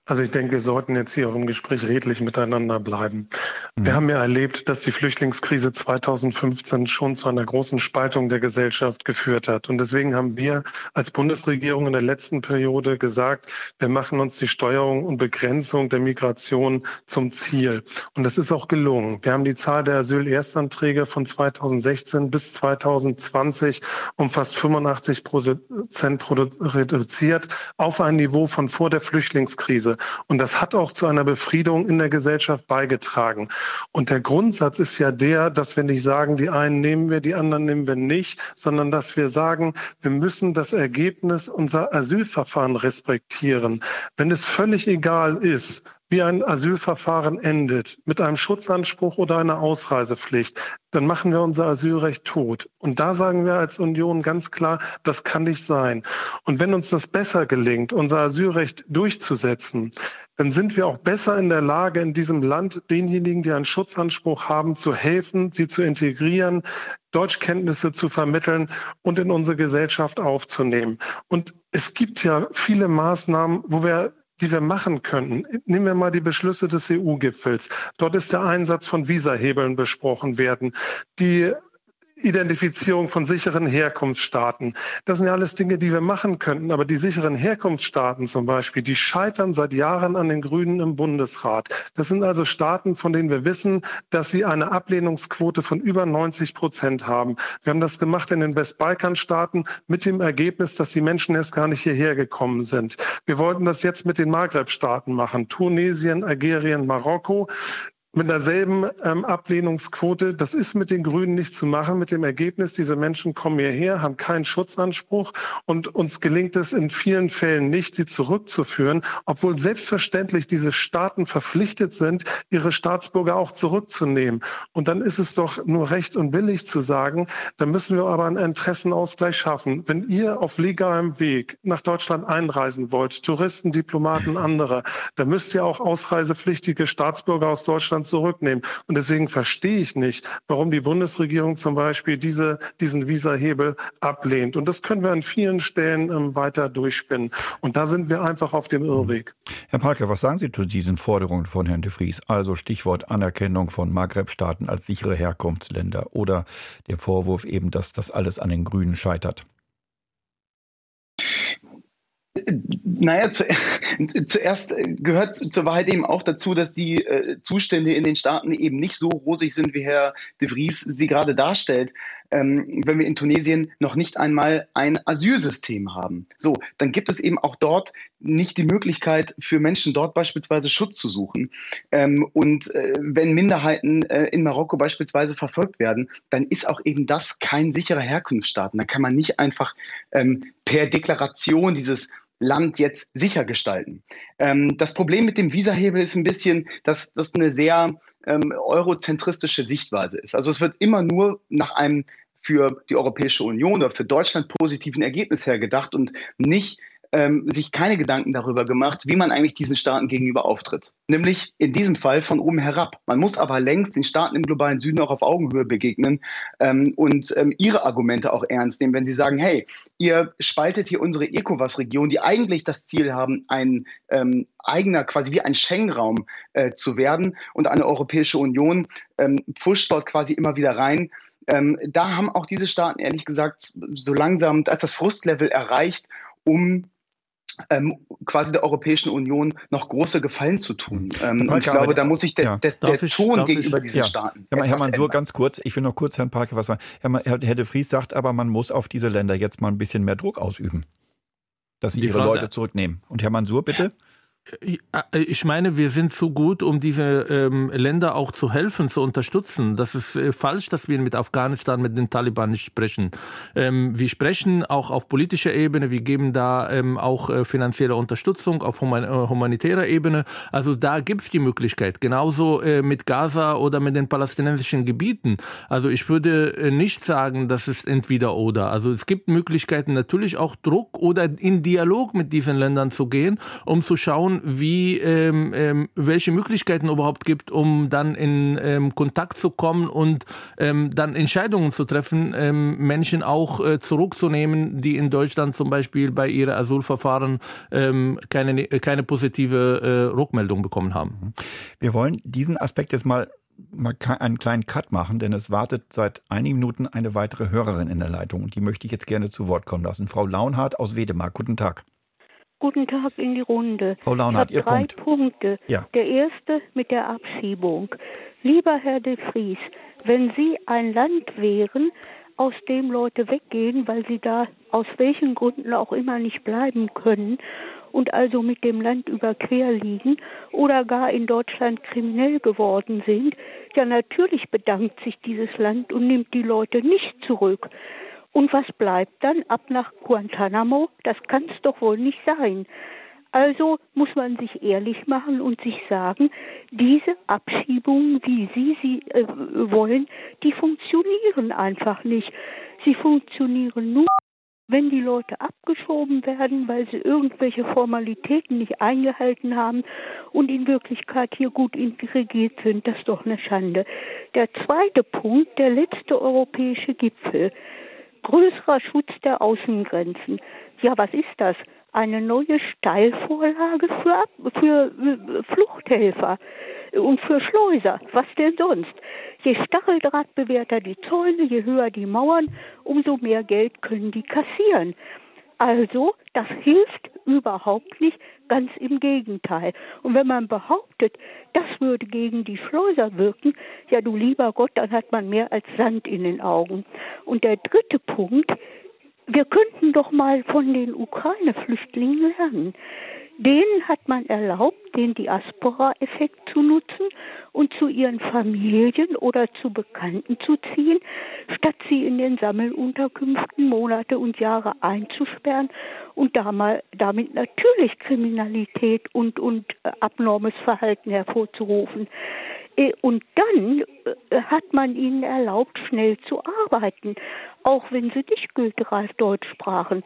Also ich denke, wir sollten jetzt hier auch im Gespräch redlich miteinander bleiben. Mhm. Wir haben ja erlebt, dass die Flüchtlingskrise 2015 schon zu einer großen Spaltung der Gesellschaft geführt hat. Und deswegen haben wir als Bundesregierung in der letzten Periode gesagt, wir machen uns die Steuerung und Begrenzung der Migration zum Ziel. Und das ist auch gelungen. Wir haben die Zahl der Asylerstanträge von 2016 bis 2020 um fast 85 Prozent reduziert auf ein Niveau von vor der Flüchtlingskrise. Und das hat auch zu einer Befriedung in der Gesellschaft beigetragen. Und der Grundsatz ist ja der, dass wir nicht sagen, die einen nehmen wir, die anderen nehmen wir nicht, sondern dass wir sagen, wir müssen das Ergebnis unserer Asylverfahren respektieren. Wenn es völlig egal ist, wie ein Asylverfahren endet, mit einem Schutzanspruch oder einer Ausreisepflicht, dann machen wir unser Asylrecht tot. Und da sagen wir als Union ganz klar, das kann nicht sein. Und wenn uns das besser gelingt, unser Asylrecht durchzusetzen, dann sind wir auch besser in der Lage, in diesem Land denjenigen, die einen Schutzanspruch haben, zu helfen, sie zu integrieren, Deutschkenntnisse zu vermitteln und in unsere Gesellschaft aufzunehmen. Und es gibt ja viele Maßnahmen, wo wir die wir machen könnten. Nehmen wir mal die Beschlüsse des EU-Gipfels. Dort ist der Einsatz von Visahebeln besprochen werden. Die Identifizierung von sicheren Herkunftsstaaten. Das sind ja alles Dinge, die wir machen könnten. Aber die sicheren Herkunftsstaaten zum Beispiel, die scheitern seit Jahren an den Grünen im Bundesrat. Das sind also Staaten, von denen wir wissen, dass sie eine Ablehnungsquote von über 90 Prozent haben. Wir haben das gemacht in den Westbalkanstaaten mit dem Ergebnis, dass die Menschen erst gar nicht hierher gekommen sind. Wir wollten das jetzt mit den Maghreb-Staaten machen. Tunesien, Algerien, Marokko mit derselben ähm, Ablehnungsquote. Das ist mit den Grünen nicht zu machen. Mit dem Ergebnis, diese Menschen kommen hierher, haben keinen Schutzanspruch und uns gelingt es in vielen Fällen nicht, sie zurückzuführen, obwohl selbstverständlich diese Staaten verpflichtet sind, ihre Staatsbürger auch zurückzunehmen. Und dann ist es doch nur recht und billig zu sagen, da müssen wir aber einen Interessenausgleich schaffen. Wenn ihr auf legalem Weg nach Deutschland einreisen wollt, Touristen, Diplomaten, andere, dann müsst ihr auch ausreisepflichtige Staatsbürger aus Deutschland zurücknehmen. Und deswegen verstehe ich nicht, warum die Bundesregierung zum Beispiel diese, diesen Visahebel ablehnt. Und das können wir an vielen Stellen ähm, weiter durchspinnen. Und da sind wir einfach auf dem Irrweg. Herr Parker, was sagen Sie zu diesen Forderungen von Herrn de Vries? Also Stichwort Anerkennung von Maghreb-Staaten als sichere Herkunftsländer oder der Vorwurf eben, dass das alles an den Grünen scheitert. Naja, zu, zuerst gehört zur Wahrheit eben auch dazu, dass die äh, Zustände in den Staaten eben nicht so rosig sind, wie Herr de Vries sie gerade darstellt. Ähm, wenn wir in Tunesien noch nicht einmal ein Asylsystem haben. So, dann gibt es eben auch dort nicht die Möglichkeit für Menschen dort beispielsweise Schutz zu suchen. Ähm, und äh, wenn Minderheiten äh, in Marokko beispielsweise verfolgt werden, dann ist auch eben das kein sicherer Herkunftsstaat. Da kann man nicht einfach ähm, per Deklaration dieses Land jetzt sicher gestalten. Ähm, das Problem mit dem Visahebel ist ein bisschen, dass das eine sehr ähm, eurozentristische Sichtweise ist. Also es wird immer nur nach einem für die Europäische Union oder für Deutschland positiven Ergebnis hergedacht und nicht ähm, sich keine Gedanken darüber gemacht, wie man eigentlich diesen Staaten gegenüber auftritt. Nämlich in diesem Fall von oben herab. Man muss aber längst den Staaten im globalen Süden auch auf Augenhöhe begegnen ähm, und ähm, ihre Argumente auch ernst nehmen, wenn sie sagen, hey, ihr spaltet hier unsere ECOWAS-Region, die eigentlich das Ziel haben, ein ähm, eigener, quasi wie ein Schengen-Raum äh, zu werden und eine Europäische Union ähm, pfuscht dort quasi immer wieder rein. Ähm, da haben auch diese Staaten ehrlich gesagt so langsam, da ist das Frustlevel erreicht, um ähm, quasi der Europäischen Union noch große Gefallen zu tun. Ähm, und ich glaube, da muss sich der, ja. der, der ich, Ton gegenüber ich, diesen ja. Staaten. Ja, Herr Mansur, ganz kurz, ich will noch kurz Herrn Parker was sagen. Herr, Herr, Herr de Vries sagt aber, man muss auf diese Länder jetzt mal ein bisschen mehr Druck ausüben, dass sie Die ihre Frage. Leute zurücknehmen. Und Herr Mansur, bitte? Äh, ich meine, wir sind so gut, um diese ähm, Länder auch zu helfen, zu unterstützen. Das ist äh, falsch, dass wir mit Afghanistan, mit den Taliban nicht sprechen. Ähm, wir sprechen auch auf politischer Ebene, wir geben da ähm, auch äh, finanzielle Unterstützung auf human äh, humanitärer Ebene. Also da gibt's die Möglichkeit. Genauso äh, mit Gaza oder mit den palästinensischen Gebieten. Also ich würde äh, nicht sagen, das ist entweder oder. Also es gibt Möglichkeiten, natürlich auch Druck oder in Dialog mit diesen Ländern zu gehen, um zu schauen, wie ähm, ähm, welche Möglichkeiten überhaupt gibt, um dann in ähm, Kontakt zu kommen und ähm, dann Entscheidungen zu treffen, ähm, Menschen auch äh, zurückzunehmen, die in Deutschland zum Beispiel bei ihren Asylverfahren ähm, keine, keine positive äh, Rückmeldung bekommen haben. Wir wollen diesen Aspekt jetzt mal mal einen kleinen Cut machen, denn es wartet seit einigen Minuten eine weitere Hörerin in der Leitung und die möchte ich jetzt gerne zu Wort kommen lassen. Frau Launhardt aus Wedemark, guten Tag. Guten Tag in die Runde. Frau Launhardt, ich Ihr drei Punkt. Punkte. Ja. Der erste mit der Abschiebung. Lieber Herr de Vries, wenn Sie ein Land wären, aus dem Leute weggehen, weil sie da aus welchen Gründen auch immer nicht bleiben können und also mit dem Land überquer liegen oder gar in Deutschland kriminell geworden sind, ja natürlich bedankt sich dieses Land und nimmt die Leute nicht zurück. Und was bleibt dann ab nach Guantanamo? Das kann es doch wohl nicht sein. Also muss man sich ehrlich machen und sich sagen, diese Abschiebungen, wie Sie sie äh, wollen, die funktionieren einfach nicht. Sie funktionieren nur, wenn die Leute abgeschoben werden, weil sie irgendwelche Formalitäten nicht eingehalten haben und in Wirklichkeit hier gut integriert sind. Das ist doch eine Schande. Der zweite Punkt, der letzte europäische Gipfel größerer Schutz der Außengrenzen. Ja, was ist das? Eine neue Steilvorlage für, für äh, Fluchthelfer und für Schleuser. Was denn sonst? Je stacheldrahtbewehrter die Zäune, je höher die Mauern, umso mehr Geld können die kassieren. Also, das hilft überhaupt nicht, ganz im Gegenteil. Und wenn man behauptet, das würde gegen die Schleuser wirken, ja du lieber Gott, dann hat man mehr als Sand in den Augen. Und der dritte Punkt, wir könnten doch mal von den Ukraine-Flüchtlingen lernen. Denen hat man erlaubt, den Diaspora-Effekt zu nutzen und zu ihren Familien oder zu Bekannten zu ziehen, statt sie in den Sammelunterkünften Monate und Jahre einzusperren und damit natürlich Kriminalität und, und äh, abnormes Verhalten hervorzurufen. Äh, und dann äh, hat man ihnen erlaubt, schnell zu arbeiten, auch wenn sie nicht gültreif Deutsch sprachen.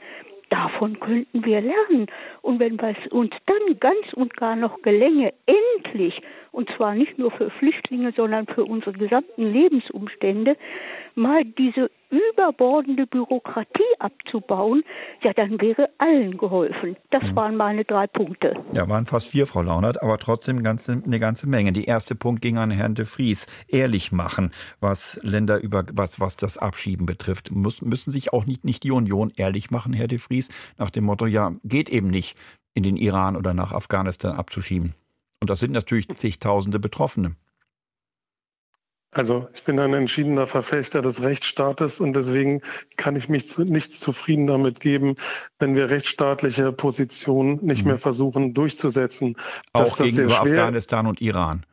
Davon könnten wir lernen. Und wenn es uns dann ganz und gar noch gelänge, endlich, und zwar nicht nur für Flüchtlinge, sondern für unsere gesamten Lebensumstände, mal diese überbordende Bürokratie abzubauen, ja, dann wäre allen geholfen. Das mhm. waren meine drei Punkte. Ja, waren fast vier, Frau Launert, aber trotzdem ganze, eine ganze Menge. Die erste Punkt ging an Herrn de Vries. Ehrlich machen, was Länder über, was, was das Abschieben betrifft. Muss, müssen sich auch nicht, nicht die Union ehrlich machen, Herr de Vries, nach dem Motto, ja, geht eben nicht, in den Iran oder nach Afghanistan abzuschieben. Und das sind natürlich zigtausende Betroffene. Also ich bin ein entschiedener Verfechter des Rechtsstaates und deswegen kann ich mich nicht zufrieden damit geben, wenn wir rechtsstaatliche Positionen nicht mhm. mehr versuchen durchzusetzen. Auch gegenüber Afghanistan und Iran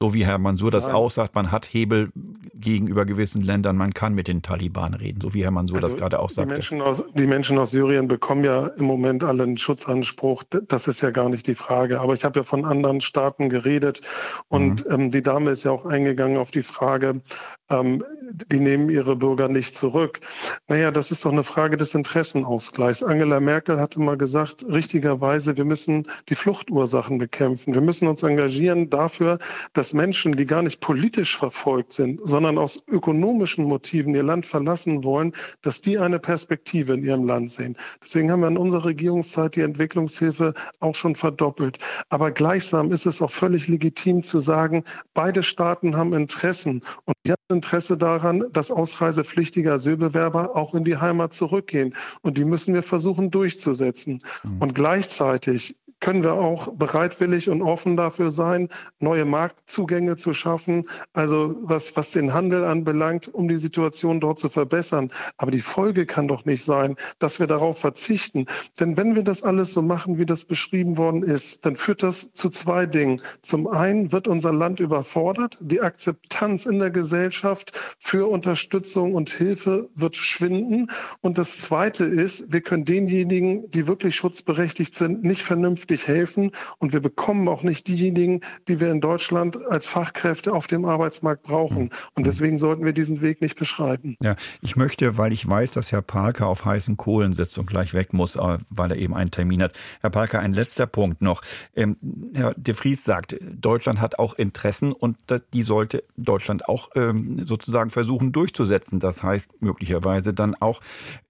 so wie Herr Mansur das auch sagt, man hat Hebel gegenüber gewissen Ländern, man kann mit den Taliban reden, so wie Herr Mansur also das gerade auch sagte. Die Menschen, aus, die Menschen aus Syrien bekommen ja im Moment alle einen Schutzanspruch, das ist ja gar nicht die Frage. Aber ich habe ja von anderen Staaten geredet und mhm. ähm, die Dame ist ja auch eingegangen auf die Frage, ähm, die nehmen ihre Bürger nicht zurück. Naja, das ist doch eine Frage des Interessenausgleichs. Angela Merkel hatte mal gesagt, richtigerweise, wir müssen die Fluchtursachen bekämpfen. Wir müssen uns engagieren dafür, dass Menschen, die gar nicht politisch verfolgt sind, sondern aus ökonomischen Motiven ihr Land verlassen wollen, dass die eine Perspektive in ihrem Land sehen. Deswegen haben wir in unserer Regierungszeit die Entwicklungshilfe auch schon verdoppelt. Aber gleichsam ist es auch völlig legitim zu sagen, beide Staaten haben Interessen und haben Interesse daran, dass ausreisepflichtige Asylbewerber auch in die Heimat zurückgehen. Und die müssen wir versuchen durchzusetzen. Mhm. Und gleichzeitig können wir auch bereitwillig und offen dafür sein, neue Marktzugänge zu schaffen, also was, was den Handel anbelangt, um die Situation dort zu verbessern. Aber die Folge kann doch nicht sein, dass wir darauf verzichten. Denn wenn wir das alles so machen, wie das beschrieben worden ist, dann führt das zu zwei Dingen. Zum einen wird unser Land überfordert, die Akzeptanz in der Gesellschaft für Unterstützung und Hilfe wird schwinden. Und das Zweite ist, wir können denjenigen, die wirklich schutzberechtigt sind, nicht vernünftig vernünftig helfen. Und wir bekommen auch nicht diejenigen, die wir in Deutschland als Fachkräfte auf dem Arbeitsmarkt brauchen. Hm. Und deswegen sollten wir diesen Weg nicht beschreiten. Ja, ich möchte, weil ich weiß, dass Herr Parker auf heißen Kohlen sitzt und gleich weg muss, äh, weil er eben einen Termin hat. Herr Parker, ein letzter Punkt noch. Ähm, Herr de Vries sagt, Deutschland hat auch Interessen und die sollte Deutschland auch ähm, sozusagen versuchen durchzusetzen. Das heißt möglicherweise dann auch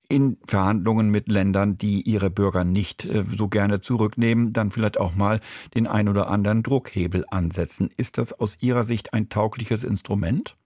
in Verhandlungen mit Ländern, die ihre Bürger nicht äh, so gerne zurücknehmen, dann vielleicht auch mal den ein oder anderen Druckhebel ansetzen. Ist das aus Ihrer Sicht ein taugliches Instrument?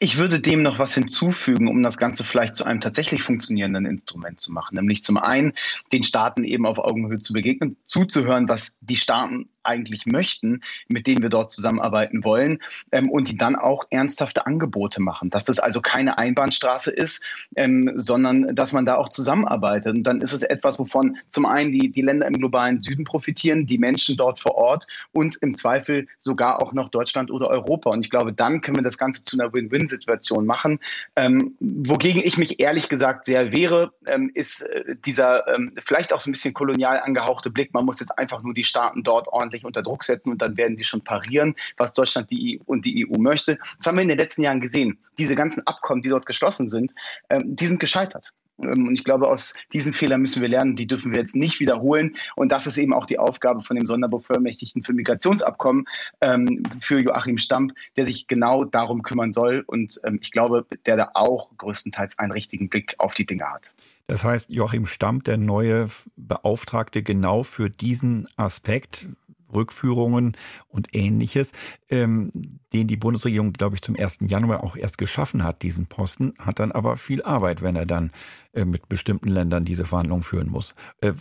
Ich würde dem noch was hinzufügen, um das Ganze vielleicht zu einem tatsächlich funktionierenden Instrument zu machen. Nämlich zum einen den Staaten eben auf Augenhöhe zu begegnen, zuzuhören, was die Staaten eigentlich möchten, mit denen wir dort zusammenarbeiten wollen ähm, und die dann auch ernsthafte Angebote machen. Dass das also keine Einbahnstraße ist, ähm, sondern dass man da auch zusammenarbeitet. Und dann ist es etwas, wovon zum einen die, die Länder im globalen Süden profitieren, die Menschen dort vor Ort und im Zweifel sogar auch noch Deutschland oder Europa. Und ich glaube, dann können wir das Ganze zu einer Win-Win-Situation machen. Ähm, wogegen ich mich ehrlich gesagt sehr wehre, ähm, ist äh, dieser ähm, vielleicht auch so ein bisschen kolonial angehauchte Blick. Man muss jetzt einfach nur die Staaten dort ordentlich ordentlich unter Druck setzen und dann werden die schon parieren, was Deutschland die, und die EU möchte. Das haben wir in den letzten Jahren gesehen. Diese ganzen Abkommen, die dort geschlossen sind, ähm, die sind gescheitert. Ähm, und ich glaube, aus diesen Fehlern müssen wir lernen. Die dürfen wir jetzt nicht wiederholen. Und das ist eben auch die Aufgabe von dem Sonderbevollmächtigten für Migrationsabkommen ähm, für Joachim Stamp, der sich genau darum kümmern soll. Und ähm, ich glaube, der da auch größtenteils einen richtigen Blick auf die Dinge hat. Das heißt, Joachim Stamp, der neue Beauftragte genau für diesen Aspekt, Rückführungen und ähnliches, ähm, den die Bundesregierung, glaube ich, zum 1. Januar auch erst geschaffen hat, diesen Posten, hat dann aber viel Arbeit, wenn er dann äh, mit bestimmten Ländern diese Verhandlungen führen muss. Äh,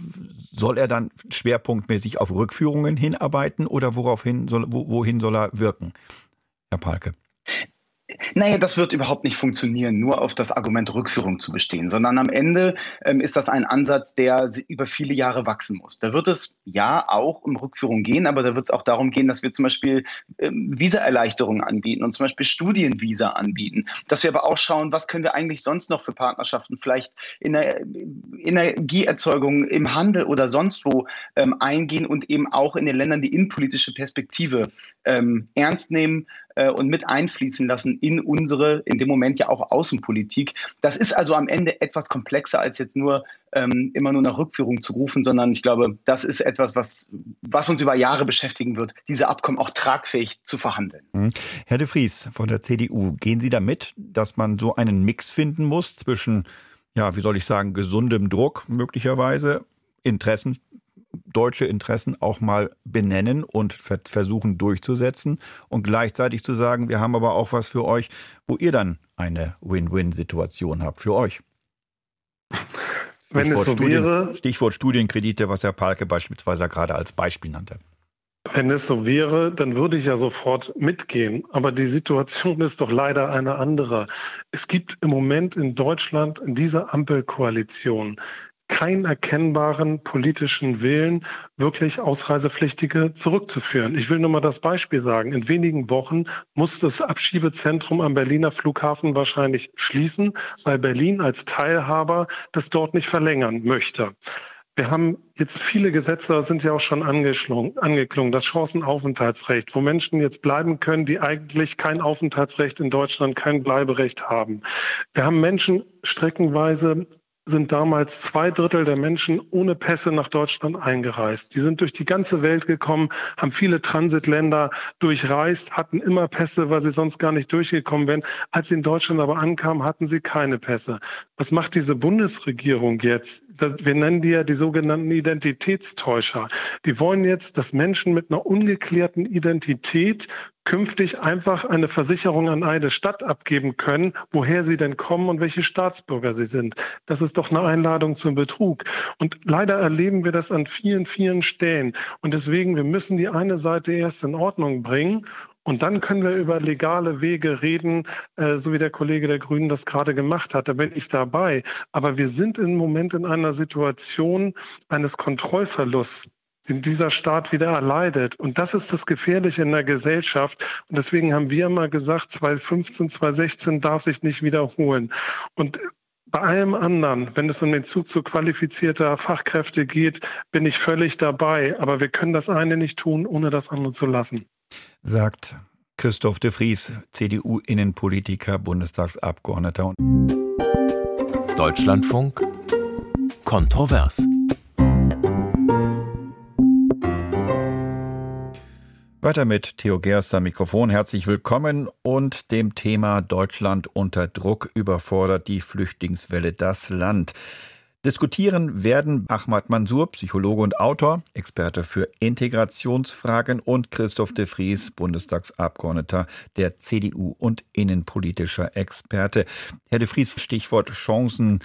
soll er dann schwerpunktmäßig auf Rückführungen hinarbeiten oder woraufhin soll, wohin soll er wirken, Herr Palke? Naja, das wird überhaupt nicht funktionieren, nur auf das Argument Rückführung zu bestehen, sondern am Ende ähm, ist das ein Ansatz, der über viele Jahre wachsen muss. Da wird es ja auch um Rückführung gehen, aber da wird es auch darum gehen, dass wir zum Beispiel ähm, Visaerleichterungen anbieten und zum Beispiel Studienvisa anbieten, dass wir aber auch schauen, was können wir eigentlich sonst noch für Partnerschaften vielleicht in der Energieerzeugung, im Handel oder sonst wo ähm, eingehen und eben auch in den Ländern die innenpolitische Perspektive ähm, ernst nehmen äh, und mit einfließen lassen in unsere, in dem Moment ja auch Außenpolitik. Das ist also am Ende etwas komplexer als jetzt nur ähm, immer nur nach Rückführung zu rufen, sondern ich glaube, das ist etwas, was, was uns über Jahre beschäftigen wird, diese Abkommen auch tragfähig zu verhandeln. Mhm. Herr de Vries von der CDU, gehen Sie damit, dass man so einen Mix finden muss zwischen, ja, wie soll ich sagen, gesundem Druck möglicherweise, Interessen deutsche Interessen auch mal benennen und versuchen durchzusetzen und gleichzeitig zu sagen, wir haben aber auch was für euch, wo ihr dann eine Win-Win-Situation habt für euch. Wenn Stichwort es so Studien, wäre. Stichwort Studienkredite, was Herr Palke beispielsweise gerade als Beispiel nannte. Wenn es so wäre, dann würde ich ja sofort mitgehen. Aber die Situation ist doch leider eine andere. Es gibt im Moment in Deutschland in dieser Ampelkoalition keinen erkennbaren politischen Willen, wirklich Ausreisepflichtige zurückzuführen. Ich will nur mal das Beispiel sagen. In wenigen Wochen muss das Abschiebezentrum am Berliner Flughafen wahrscheinlich schließen, weil Berlin als Teilhaber das dort nicht verlängern möchte. Wir haben jetzt viele Gesetze, sind ja auch schon angeklungen, das Chancenaufenthaltsrecht, wo Menschen jetzt bleiben können, die eigentlich kein Aufenthaltsrecht in Deutschland, kein Bleiberecht haben. Wir haben Menschen streckenweise sind damals zwei Drittel der Menschen ohne Pässe nach Deutschland eingereist. Die sind durch die ganze Welt gekommen, haben viele Transitländer durchreist, hatten immer Pässe, weil sie sonst gar nicht durchgekommen wären. Als sie in Deutschland aber ankamen, hatten sie keine Pässe. Was macht diese Bundesregierung jetzt? Wir nennen die ja die sogenannten Identitätstäuscher. Die wollen jetzt, dass Menschen mit einer ungeklärten Identität künftig einfach eine Versicherung an eine Stadt abgeben können, woher sie denn kommen und welche Staatsbürger sie sind. Das ist doch eine Einladung zum Betrug. Und leider erleben wir das an vielen, vielen Stellen. Und deswegen, wir müssen die eine Seite erst in Ordnung bringen und dann können wir über legale Wege reden, äh, so wie der Kollege der Grünen das gerade gemacht hat. Da bin ich dabei. Aber wir sind im Moment in einer Situation eines Kontrollverlusts den dieser Staat wieder erleidet. Und das ist das Gefährliche in der Gesellschaft. Und deswegen haben wir immer gesagt, 2015, 2016 darf sich nicht wiederholen. Und bei allem anderen, wenn es um den Zuzug qualifizierter Fachkräfte geht, bin ich völlig dabei. Aber wir können das eine nicht tun, ohne das andere zu lassen. Sagt Christoph de Vries, CDU-Innenpolitiker, Bundestagsabgeordneter. Deutschlandfunk Kontrovers. Weiter mit Theo Gerster Mikrofon. Herzlich willkommen und dem Thema Deutschland unter Druck überfordert die Flüchtlingswelle das Land. Diskutieren werden Ahmad Mansour, Psychologe und Autor, Experte für Integrationsfragen und Christoph de Vries, Bundestagsabgeordneter der CDU und innenpolitischer Experte. Herr de Vries, Stichwort Chancen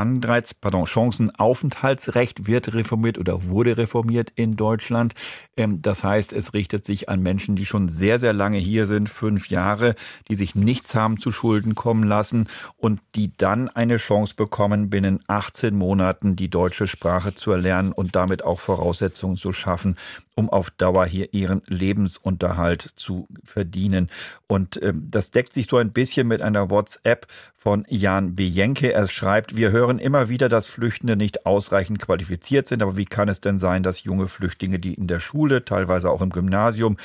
Anreiz, pardon, Chancenaufenthaltsrecht wird reformiert oder wurde reformiert in Deutschland. Ähm, das heißt, es richtet sich an Menschen, die schon sehr, sehr lange hier sind, fünf Jahre, die sich nichts haben zu Schulden kommen lassen und die dann eine Chance bekommen, binnen 18 Monaten die deutsche Sprache zu erlernen und damit auch Voraussetzungen zu schaffen, um auf Dauer hier ihren Lebensunterhalt zu verdienen. Und ähm, das deckt sich so ein bisschen mit einer WhatsApp von Jan Bejenke. Er schreibt, wir hören immer wieder, dass Flüchtende nicht ausreichend qualifiziert sind, aber wie kann es denn sein, dass junge Flüchtlinge, die in der Schule, teilweise auch im Gymnasium,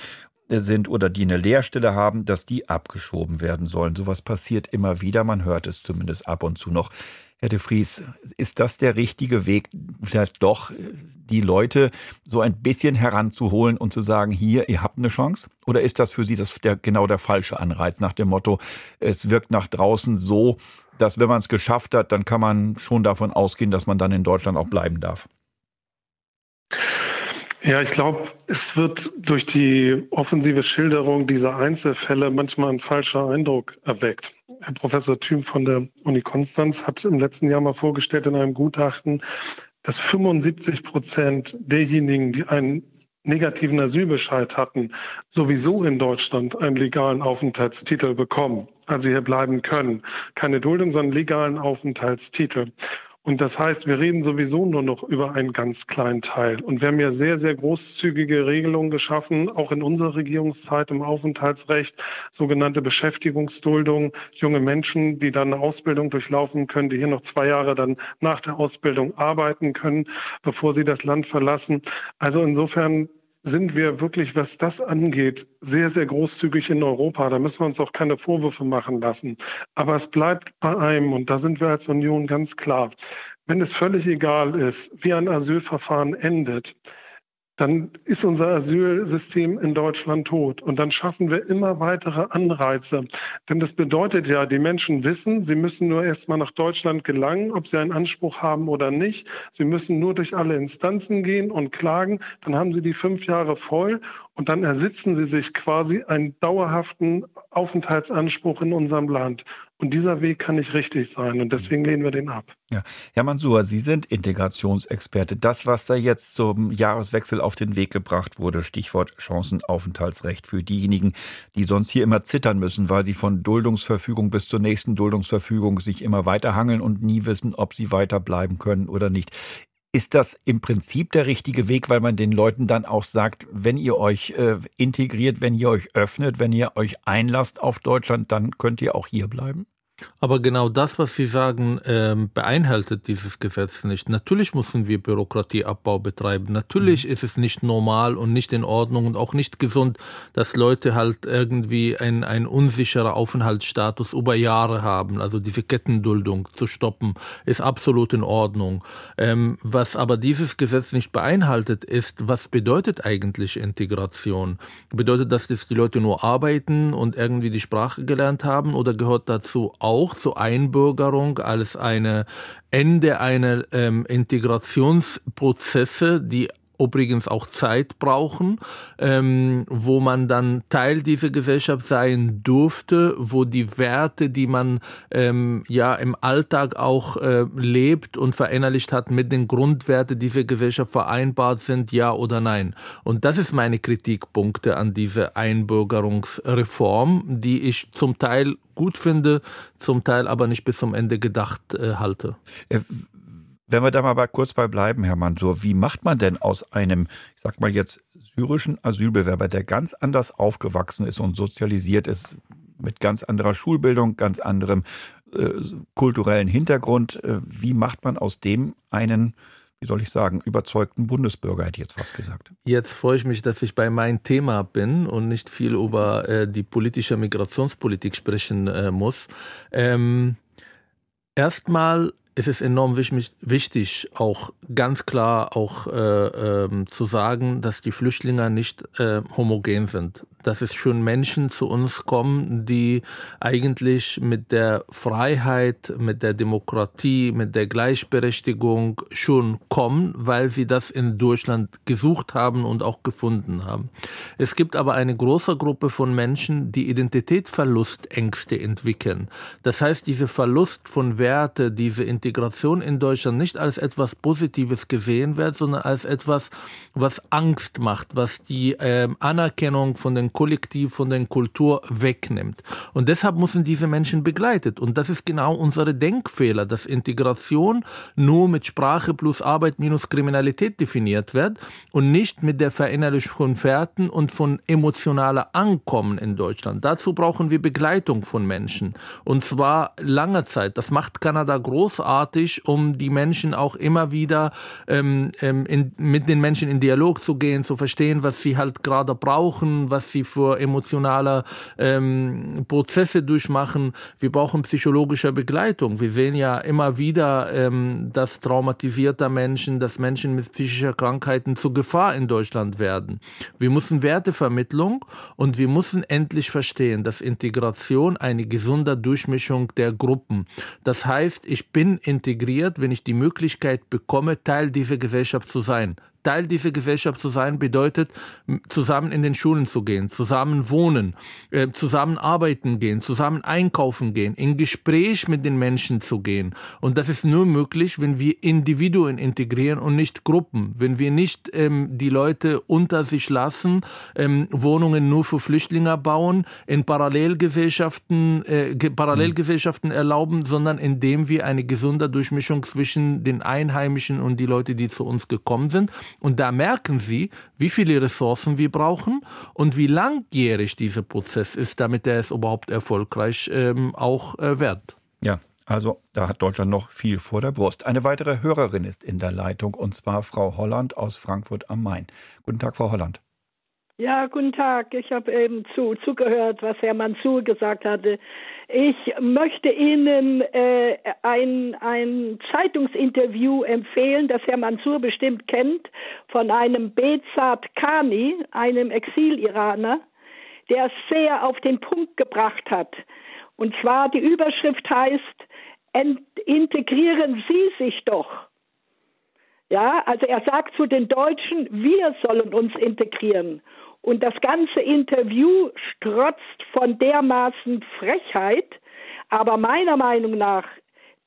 sind oder die eine Lehrstelle haben, dass die abgeschoben werden sollen. Sowas passiert immer wieder, man hört es zumindest ab und zu noch. Herr de Vries, ist das der richtige Weg, vielleicht doch die Leute so ein bisschen heranzuholen und zu sagen, hier, ihr habt eine Chance? Oder ist das für Sie das der, genau der falsche Anreiz nach dem Motto, es wirkt nach draußen so, dass wenn man es geschafft hat, dann kann man schon davon ausgehen, dass man dann in Deutschland auch bleiben darf? Ja, ich glaube, es wird durch die offensive Schilderung dieser Einzelfälle manchmal ein falscher Eindruck erweckt. Herr Professor Thüm von der Uni Konstanz hat im letzten Jahr mal vorgestellt in einem Gutachten, dass 75 Prozent derjenigen, die einen negativen Asylbescheid hatten, sowieso in Deutschland einen legalen Aufenthaltstitel bekommen, also hier bleiben können. Keine Duldung, sondern legalen Aufenthaltstitel. Und das heißt, wir reden sowieso nur noch über einen ganz kleinen Teil. Und wir haben ja sehr, sehr großzügige Regelungen geschaffen, auch in unserer Regierungszeit im Aufenthaltsrecht, sogenannte Beschäftigungsduldung, junge Menschen, die dann eine Ausbildung durchlaufen können, die hier noch zwei Jahre dann nach der Ausbildung arbeiten können, bevor sie das Land verlassen. Also insofern sind wir wirklich, was das angeht, sehr, sehr großzügig in Europa. Da müssen wir uns auch keine Vorwürfe machen lassen. Aber es bleibt bei einem, und da sind wir als Union ganz klar, wenn es völlig egal ist, wie ein Asylverfahren endet, dann ist unser Asylsystem in Deutschland tot. Und dann schaffen wir immer weitere Anreize. Denn das bedeutet ja, die Menschen wissen, sie müssen nur erstmal nach Deutschland gelangen, ob sie einen Anspruch haben oder nicht. Sie müssen nur durch alle Instanzen gehen und klagen. Dann haben sie die fünf Jahre voll und dann ersitzen sie sich quasi einen dauerhaften Aufenthaltsanspruch in unserem Land. Und dieser Weg kann nicht richtig sein und deswegen lehnen wir den ab. Ja. Herr Mansur, Sie sind Integrationsexperte. Das, was da jetzt zum Jahreswechsel auf den Weg gebracht wurde, Stichwort Chancenaufenthaltsrecht für diejenigen, die sonst hier immer zittern müssen, weil sie von Duldungsverfügung bis zur nächsten Duldungsverfügung sich immer weiter hangeln und nie wissen, ob sie weiterbleiben können oder nicht. Ist das im Prinzip der richtige Weg, weil man den Leuten dann auch sagt, wenn ihr euch äh, integriert, wenn ihr euch öffnet, wenn ihr euch einlasst auf Deutschland, dann könnt ihr auch hier bleiben? Aber genau das, was Sie sagen, ähm, beeinhaltet dieses Gesetz nicht. Natürlich müssen wir Bürokratieabbau betreiben. Natürlich mhm. ist es nicht normal und nicht in Ordnung und auch nicht gesund, dass Leute halt irgendwie ein, ein unsicherer Aufenthaltsstatus über Jahre haben. Also diese Kettenduldung zu stoppen, ist absolut in Ordnung. Ähm, was aber dieses Gesetz nicht beinhaltet, ist, was bedeutet eigentlich Integration? Bedeutet das, dass die Leute nur arbeiten und irgendwie die Sprache gelernt haben oder gehört dazu auch zur Einbürgerung als eine Ende einer ähm, Integrationsprozesse, die übrigens auch Zeit brauchen, ähm, wo man dann Teil dieser Gesellschaft sein durfte, wo die Werte, die man ähm, ja im Alltag auch äh, lebt und verinnerlicht hat, mit den Grundwerten dieser Gesellschaft vereinbart sind, ja oder nein. Und das ist meine Kritikpunkte an diese Einbürgerungsreform, die ich zum Teil gut finde, zum Teil aber nicht bis zum Ende gedacht äh, halte. Wenn wir da mal kurz bei bleiben, Herr Mansur, wie macht man denn aus einem, ich sag mal jetzt, syrischen Asylbewerber, der ganz anders aufgewachsen ist und sozialisiert ist, mit ganz anderer Schulbildung, ganz anderem äh, kulturellen Hintergrund, äh, wie macht man aus dem einen, wie soll ich sagen, überzeugten Bundesbürger, hätte ich jetzt fast gesagt. Jetzt freue ich mich, dass ich bei meinem Thema bin und nicht viel über äh, die politische Migrationspolitik sprechen äh, muss. Ähm, Erstmal es ist enorm wichtig, auch ganz klar auch äh, äh, zu sagen, dass die Flüchtlinge nicht äh, homogen sind dass es schon Menschen zu uns kommen, die eigentlich mit der Freiheit, mit der Demokratie, mit der Gleichberechtigung schon kommen, weil sie das in Deutschland gesucht haben und auch gefunden haben. Es gibt aber eine große Gruppe von Menschen, die Identitätsverlustängste entwickeln. Das heißt, dieser Verlust von Werte, diese Integration in Deutschland nicht als etwas Positives gesehen wird, sondern als etwas, was Angst macht, was die äh, Anerkennung von den Kollektiv, von der Kultur wegnimmt. Und deshalb müssen diese Menschen begleitet. Und das ist genau unsere Denkfehler, dass Integration nur mit Sprache plus Arbeit minus Kriminalität definiert wird und nicht mit der Verinnerlichung von Werten und von emotionaler Ankommen in Deutschland. Dazu brauchen wir Begleitung von Menschen. Und zwar lange Zeit. Das macht Kanada großartig, um die Menschen auch immer wieder ähm, ähm in, mit den Menschen in Dialog zu gehen, zu verstehen, was sie halt gerade brauchen, was sie für emotionale ähm, Prozesse durchmachen. Wir brauchen psychologische Begleitung. Wir sehen ja immer wieder, ähm, dass traumatisierte Menschen, dass Menschen mit psychischen Krankheiten zur Gefahr in Deutschland werden. Wir müssen Wertevermittlung und wir müssen endlich verstehen, dass Integration eine gesunde Durchmischung der Gruppen. Das heißt, ich bin integriert, wenn ich die Möglichkeit bekomme, Teil dieser Gesellschaft zu sein. Teil dieser Gesellschaft zu sein bedeutet, zusammen in den Schulen zu gehen, zusammen wohnen, äh, zusammen arbeiten gehen, zusammen einkaufen gehen, in Gespräch mit den Menschen zu gehen. Und das ist nur möglich, wenn wir Individuen integrieren und nicht Gruppen. Wenn wir nicht ähm, die Leute unter sich lassen, ähm, Wohnungen nur für Flüchtlinge bauen, in Parallelgesellschaften, äh, Parallelgesellschaften erlauben, sondern indem wir eine gesunde Durchmischung zwischen den Einheimischen und die Leute, die zu uns gekommen sind. Und da merken Sie, wie viele Ressourcen wir brauchen und wie langjährig dieser Prozess ist, damit er es überhaupt erfolgreich ähm, auch äh, wird. Ja, also da hat Deutschland noch viel vor der Brust. Eine weitere Hörerin ist in der Leitung und zwar Frau Holland aus Frankfurt am Main. Guten Tag, Frau Holland. Ja, guten Tag. Ich habe eben zu, zugehört, was Herr Mansur gesagt hatte. Ich möchte Ihnen äh, ein, ein Zeitungsinterview empfehlen, das Herr Mansur bestimmt kennt, von einem Bezat Khani, einem Exil-Iraner, der es sehr auf den Punkt gebracht hat. Und zwar die Überschrift heißt, integrieren Sie sich doch. Ja, also er sagt zu den Deutschen, wir sollen uns integrieren. Und das ganze Interview strotzt von dermaßen Frechheit, aber meiner Meinung nach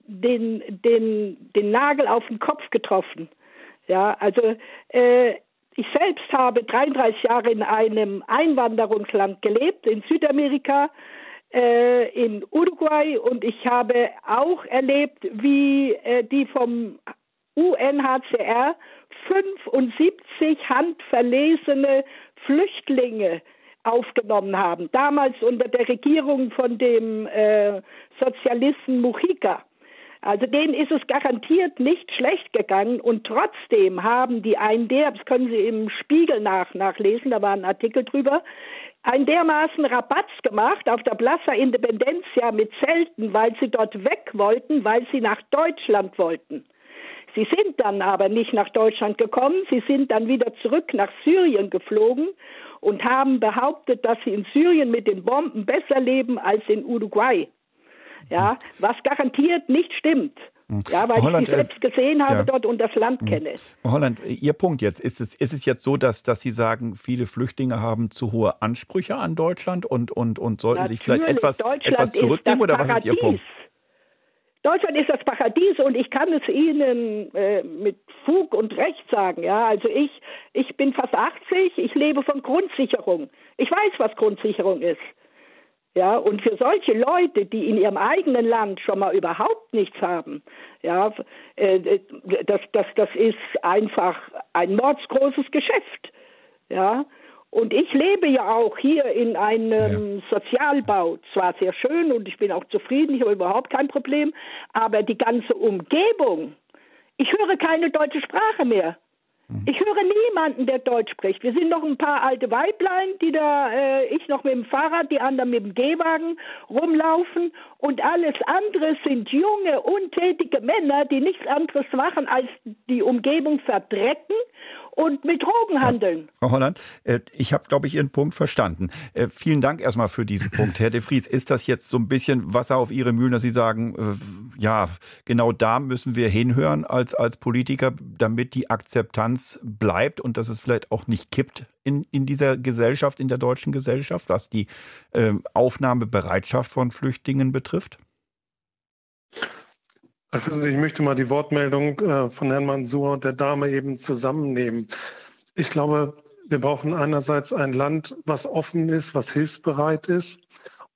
den, den, den Nagel auf den Kopf getroffen. Ja, also äh, ich selbst habe 33 Jahre in einem Einwanderungsland gelebt, in Südamerika, äh, in Uruguay, und ich habe auch erlebt, wie äh, die vom UNHCR 75 handverlesene Flüchtlinge aufgenommen haben. Damals unter der Regierung von dem äh, Sozialisten Mujica. Also denen ist es garantiert nicht schlecht gegangen und trotzdem haben die einen der, das können Sie im Spiegel nach, nachlesen, da war ein Artikel drüber, einen dermaßen Rabatz gemacht auf der Plaza Independencia mit Zelten, weil sie dort weg wollten, weil sie nach Deutschland wollten. Sie sind dann aber nicht nach Deutschland gekommen, sie sind dann wieder zurück nach Syrien geflogen und haben behauptet, dass sie in Syrien mit den Bomben besser leben als in Uruguay. Ja, was garantiert nicht stimmt. Hm. Ja, weil Holland, ich sie selbst gesehen habe ja. dort und das Land hm. kenne. Holland, Ihr Punkt jetzt, ist es, ist es jetzt so, dass, dass Sie sagen, viele Flüchtlinge haben zu hohe Ansprüche an Deutschland und, und, und sollten Natürlich, sich vielleicht etwas, etwas zurücknehmen oder was ist Ihr Punkt? Deutschland ist das Paradies und ich kann es Ihnen äh, mit Fug und Recht sagen. Ja, also ich, ich bin fast 80, ich lebe von Grundsicherung. Ich weiß, was Grundsicherung ist. Ja, und für solche Leute, die in ihrem eigenen Land schon mal überhaupt nichts haben, ja, äh, das, das, das ist einfach ein mordsgroßes Geschäft. Ja, und ich lebe ja auch hier in einem ja. Sozialbau, zwar sehr schön und ich bin auch zufrieden, ich habe überhaupt kein Problem, aber die ganze Umgebung, ich höre keine deutsche Sprache mehr. Mhm. Ich höre niemanden, der Deutsch spricht. Wir sind noch ein paar alte Weiblein, die da, äh, ich noch mit dem Fahrrad, die anderen mit dem Gehwagen rumlaufen. Und alles andere sind junge, untätige Männer, die nichts anderes machen, als die Umgebung verdrecken und mit Drogen handeln. Frau Holland, äh, ich habe, glaube ich, Ihren Punkt verstanden. Äh, vielen Dank erstmal für diesen Punkt. Herr de Vries, ist das jetzt so ein bisschen Wasser auf Ihre Mühlen, dass Sie sagen, äh, ja, genau da müssen wir hinhören als, als Politiker, damit die Akzeptanz bleibt und dass es vielleicht auch nicht kippt in, in dieser Gesellschaft, in der deutschen Gesellschaft, was die Aufnahmebereitschaft von Flüchtlingen betrifft? Ich möchte mal die Wortmeldung äh, von Herrn Mansour und der Dame eben zusammennehmen. Ich glaube, wir brauchen einerseits ein Land, was offen ist, was hilfsbereit ist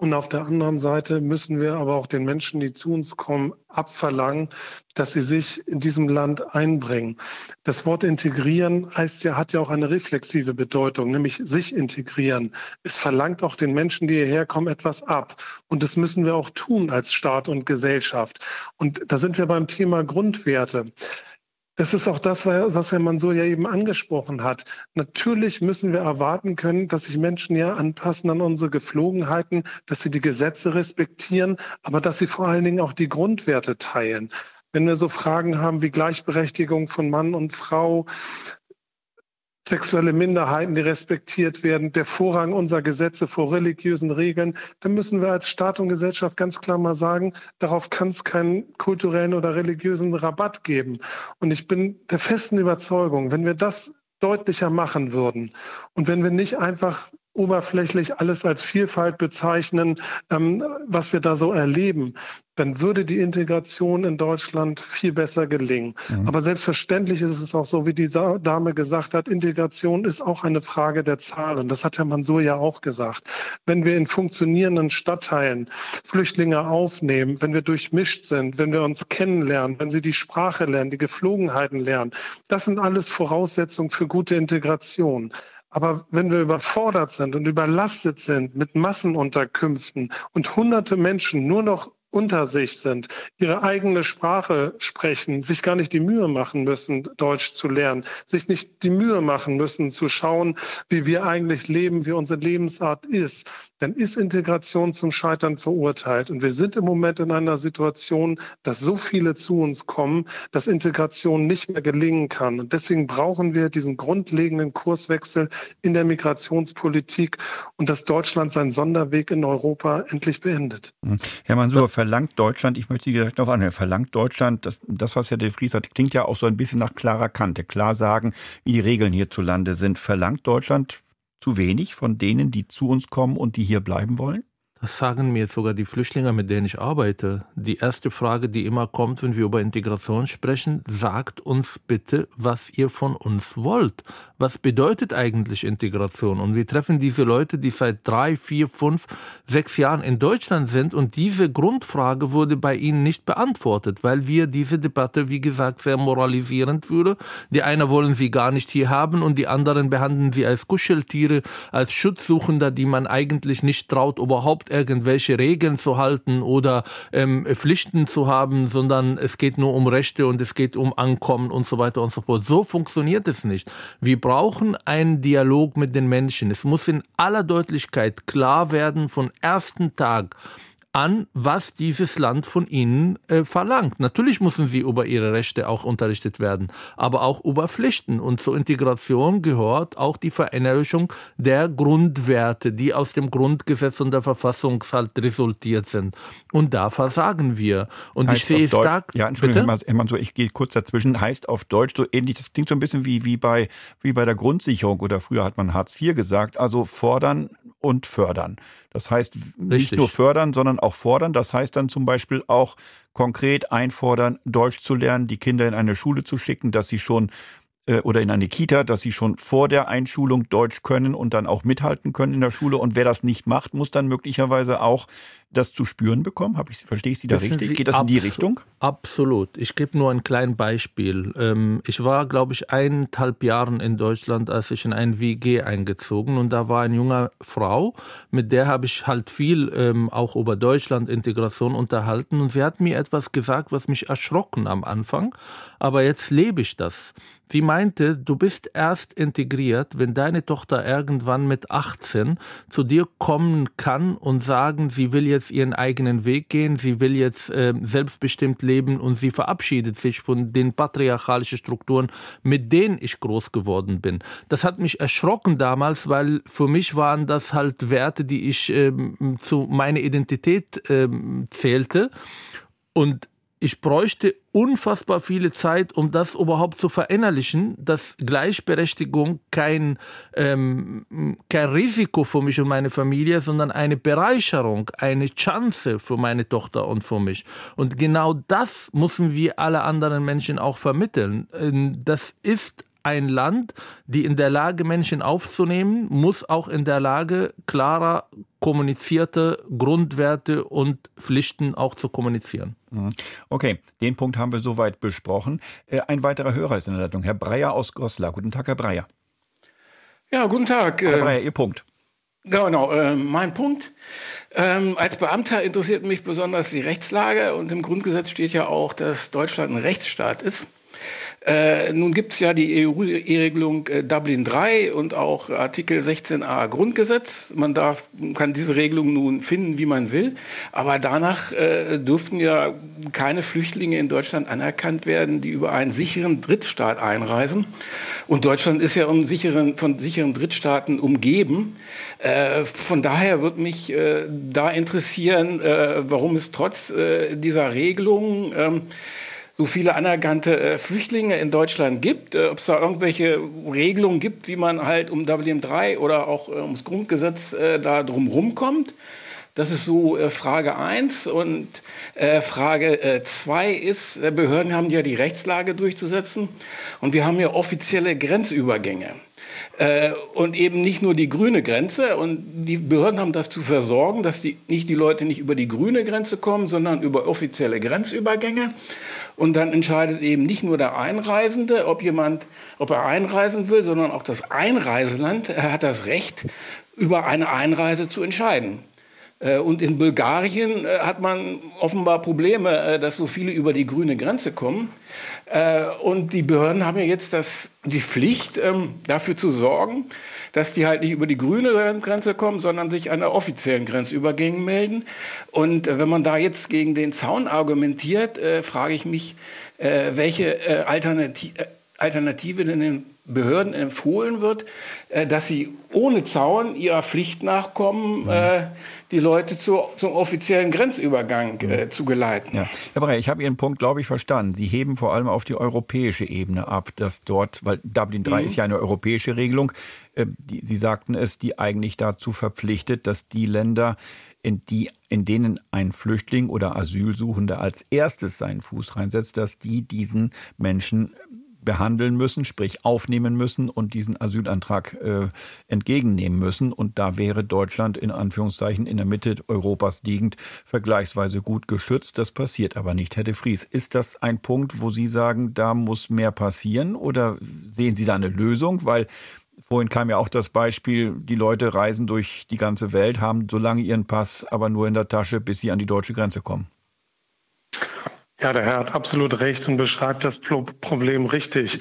und auf der anderen Seite müssen wir aber auch den Menschen, die zu uns kommen, abverlangen, dass sie sich in diesem Land einbringen. Das Wort integrieren heißt ja, hat ja auch eine reflexive Bedeutung, nämlich sich integrieren. Es verlangt auch den Menschen, die hierher kommen, etwas ab. Und das müssen wir auch tun als Staat und Gesellschaft. Und da sind wir beim Thema Grundwerte. Das ist auch das, was Herr Mansour ja eben angesprochen hat. Natürlich müssen wir erwarten können, dass sich Menschen ja anpassen an unsere Geflogenheiten, dass sie die Gesetze respektieren, aber dass sie vor allen Dingen auch die Grundwerte teilen. Wenn wir so Fragen haben wie Gleichberechtigung von Mann und Frau, sexuelle Minderheiten, die respektiert werden, der Vorrang unserer Gesetze vor religiösen Regeln, dann müssen wir als Staat und Gesellschaft ganz klar mal sagen, darauf kann es keinen kulturellen oder religiösen Rabatt geben. Und ich bin der festen Überzeugung, wenn wir das deutlicher machen würden und wenn wir nicht einfach oberflächlich alles als Vielfalt bezeichnen, ähm, was wir da so erleben, dann würde die Integration in Deutschland viel besser gelingen. Mhm. Aber selbstverständlich ist es auch so, wie die Dame gesagt hat, Integration ist auch eine Frage der Zahlen. Das hat Herr Mansur ja auch gesagt. Wenn wir in funktionierenden Stadtteilen Flüchtlinge aufnehmen, wenn wir durchmischt sind, wenn wir uns kennenlernen, wenn sie die Sprache lernen, die Geflogenheiten lernen, das sind alles Voraussetzungen für gute Integration. Aber wenn wir überfordert sind und überlastet sind mit Massenunterkünften und hunderte Menschen nur noch unter sich sind, ihre eigene Sprache sprechen, sich gar nicht die Mühe machen müssen, Deutsch zu lernen, sich nicht die Mühe machen müssen, zu schauen, wie wir eigentlich leben, wie unsere Lebensart ist, dann ist Integration zum Scheitern verurteilt. Und wir sind im Moment in einer Situation, dass so viele zu uns kommen, dass Integration nicht mehr gelingen kann. Und deswegen brauchen wir diesen grundlegenden Kurswechsel in der Migrationspolitik und dass Deutschland seinen Sonderweg in Europa endlich beendet. Herr Mansour, verlangt Deutschland, ich möchte Sie direkt darauf anhören, verlangt Deutschland, das, das, was Herr de Vries hat, klingt ja auch so ein bisschen nach klarer Kante, klar sagen, wie die Regeln hierzulande sind. Verlangt Deutschland zu wenig von denen, die zu uns kommen und die hier bleiben wollen? Das sagen mir sogar die Flüchtlinge, mit denen ich arbeite. Die erste Frage, die immer kommt, wenn wir über Integration sprechen, sagt uns bitte, was ihr von uns wollt. Was bedeutet eigentlich Integration? Und wir treffen diese Leute, die seit drei, vier, fünf, sechs Jahren in Deutschland sind und diese Grundfrage wurde bei ihnen nicht beantwortet, weil wir diese Debatte, wie gesagt, sehr moralisierend führen. Die einen wollen sie gar nicht hier haben und die anderen behandeln sie als Kuscheltiere, als Schutzsuchender, die man eigentlich nicht traut, überhaupt irgendwelche Regeln zu halten oder ähm, Pflichten zu haben, sondern es geht nur um Rechte und es geht um Ankommen und so weiter und so fort. So funktioniert es nicht. Wir brauchen einen Dialog mit den Menschen. Es muss in aller Deutlichkeit klar werden von ersten Tag, an, was dieses Land von ihnen äh, verlangt. Natürlich müssen sie über ihre Rechte auch unterrichtet werden, aber auch über Pflichten. Und zur Integration gehört auch die Verinnerlichung der Grundwerte, die aus dem Grundgesetz und der Verfassung halt resultiert sind. Und da versagen wir. Und heißt ich sehe es da. Ja, Entschuldigung, Herr so, ich gehe kurz dazwischen. Heißt auf Deutsch so ähnlich, das klingt so ein bisschen wie, wie, bei, wie bei der Grundsicherung oder früher hat man Hartz IV gesagt, also fordern und fördern. Das heißt nicht Richtig. nur fördern, sondern auch fordern. Das heißt dann zum Beispiel auch konkret einfordern, Deutsch zu lernen, die Kinder in eine Schule zu schicken, dass sie schon äh, oder in eine Kita, dass sie schon vor der Einschulung Deutsch können und dann auch mithalten können in der Schule. Und wer das nicht macht, muss dann möglicherweise auch das zu spüren bekommen? Hab ich, verstehe ich Sie da Wissen richtig? Sie, Geht das in die Richtung? Absolut. Ich gebe nur ein kleines Beispiel. Ähm, ich war, glaube ich, eineinhalb Jahren in Deutschland, als ich in ein WG eingezogen und da war eine junge Frau, mit der habe ich halt viel ähm, auch über Deutschland, Integration unterhalten und sie hat mir etwas gesagt, was mich erschrocken am Anfang, aber jetzt lebe ich das. Sie meinte, du bist erst integriert, wenn deine Tochter irgendwann mit 18 zu dir kommen kann und sagen, sie will jetzt ihren eigenen Weg gehen, sie will jetzt äh, selbstbestimmt leben und sie verabschiedet sich von den patriarchalischen Strukturen, mit denen ich groß geworden bin. Das hat mich erschrocken damals, weil für mich waren das halt Werte, die ich äh, zu meiner Identität äh, zählte. Und ich bräuchte unfassbar viele Zeit, um das überhaupt zu verinnerlichen, dass Gleichberechtigung kein, ähm, kein Risiko für mich und meine Familie, sondern eine Bereicherung, eine Chance für meine Tochter und für mich. Und genau das müssen wir alle anderen Menschen auch vermitteln. Ähm, das ist ein Land, die in der Lage, Menschen aufzunehmen, muss auch in der Lage, klarer kommunizierte Grundwerte und Pflichten auch zu kommunizieren. Mhm. Okay, den Punkt haben wir soweit besprochen. Äh, ein weiterer Hörer ist in der Leitung, Herr Breyer aus Goslar. Guten Tag, Herr Breyer. Ja, guten Tag. Herr äh, Breyer, Ihr Punkt. Genau, äh, mein Punkt. Ähm, als Beamter interessiert mich besonders die Rechtslage und im Grundgesetz steht ja auch, dass Deutschland ein Rechtsstaat ist. Äh, nun gibt es ja die EU-Regelung äh, Dublin III und auch Artikel 16a Grundgesetz. Man darf, kann diese Regelung nun finden, wie man will. Aber danach äh, dürften ja keine Flüchtlinge in Deutschland anerkannt werden, die über einen sicheren Drittstaat einreisen. Und Deutschland ist ja um sicheren, von sicheren Drittstaaten umgeben. Äh, von daher würde mich da interessieren, warum es trotz dieser Regelung ähm, so viele anerkannte äh, Flüchtlinge in Deutschland gibt, äh, ob es da irgendwelche Regelungen gibt, wie man halt um Dublin III oder auch äh, ums Grundgesetz äh, da drumherum kommt. Das ist so äh, Frage 1. Und äh, Frage 2 ist, Behörden haben ja die Rechtslage durchzusetzen und wir haben ja offizielle Grenzübergänge. Und eben nicht nur die grüne Grenze. Und die Behörden haben das zu versorgen, dass die, nicht die Leute nicht über die grüne Grenze kommen, sondern über offizielle Grenzübergänge. Und dann entscheidet eben nicht nur der Einreisende, ob jemand, ob er einreisen will, sondern auch das Einreiseland hat das Recht, über eine Einreise zu entscheiden. Äh, und in Bulgarien äh, hat man offenbar Probleme, äh, dass so viele über die grüne Grenze kommen. Und die Behörden haben ja jetzt das, die Pflicht, ähm, dafür zu sorgen, dass die halt nicht über die grüne Grenze kommen, sondern sich an der offiziellen Grenzübergängen melden. Und äh, wenn man da jetzt gegen den Zaun argumentiert, äh, frage ich mich, äh, welche äh, Alternative, äh, Alternative denn den Behörden empfohlen wird, äh, dass sie ohne Zaun ihrer Pflicht nachkommen, mhm die Leute zu, zum offiziellen Grenzübergang äh, mhm. zu geleiten. Ja. Herr Breyer, ich habe Ihren Punkt, glaube ich, verstanden. Sie heben vor allem auf die europäische Ebene ab, dass dort, weil Dublin III mhm. ist ja eine europäische Regelung, äh, die, Sie sagten es, die eigentlich dazu verpflichtet, dass die Länder, in die, in denen ein Flüchtling oder Asylsuchender als erstes seinen Fuß reinsetzt, dass die diesen Menschen behandeln müssen, sprich aufnehmen müssen und diesen Asylantrag äh, entgegennehmen müssen. Und da wäre Deutschland in Anführungszeichen in der Mitte Europas liegend vergleichsweise gut geschützt. Das passiert aber nicht. Herr de Vries, ist das ein Punkt, wo Sie sagen, da muss mehr passieren oder sehen Sie da eine Lösung? Weil Vorhin kam ja auch das Beispiel, die Leute reisen durch die ganze Welt, haben so lange ihren Pass aber nur in der Tasche, bis sie an die deutsche Grenze kommen. Ja, der Herr hat absolut recht und beschreibt das Problem richtig.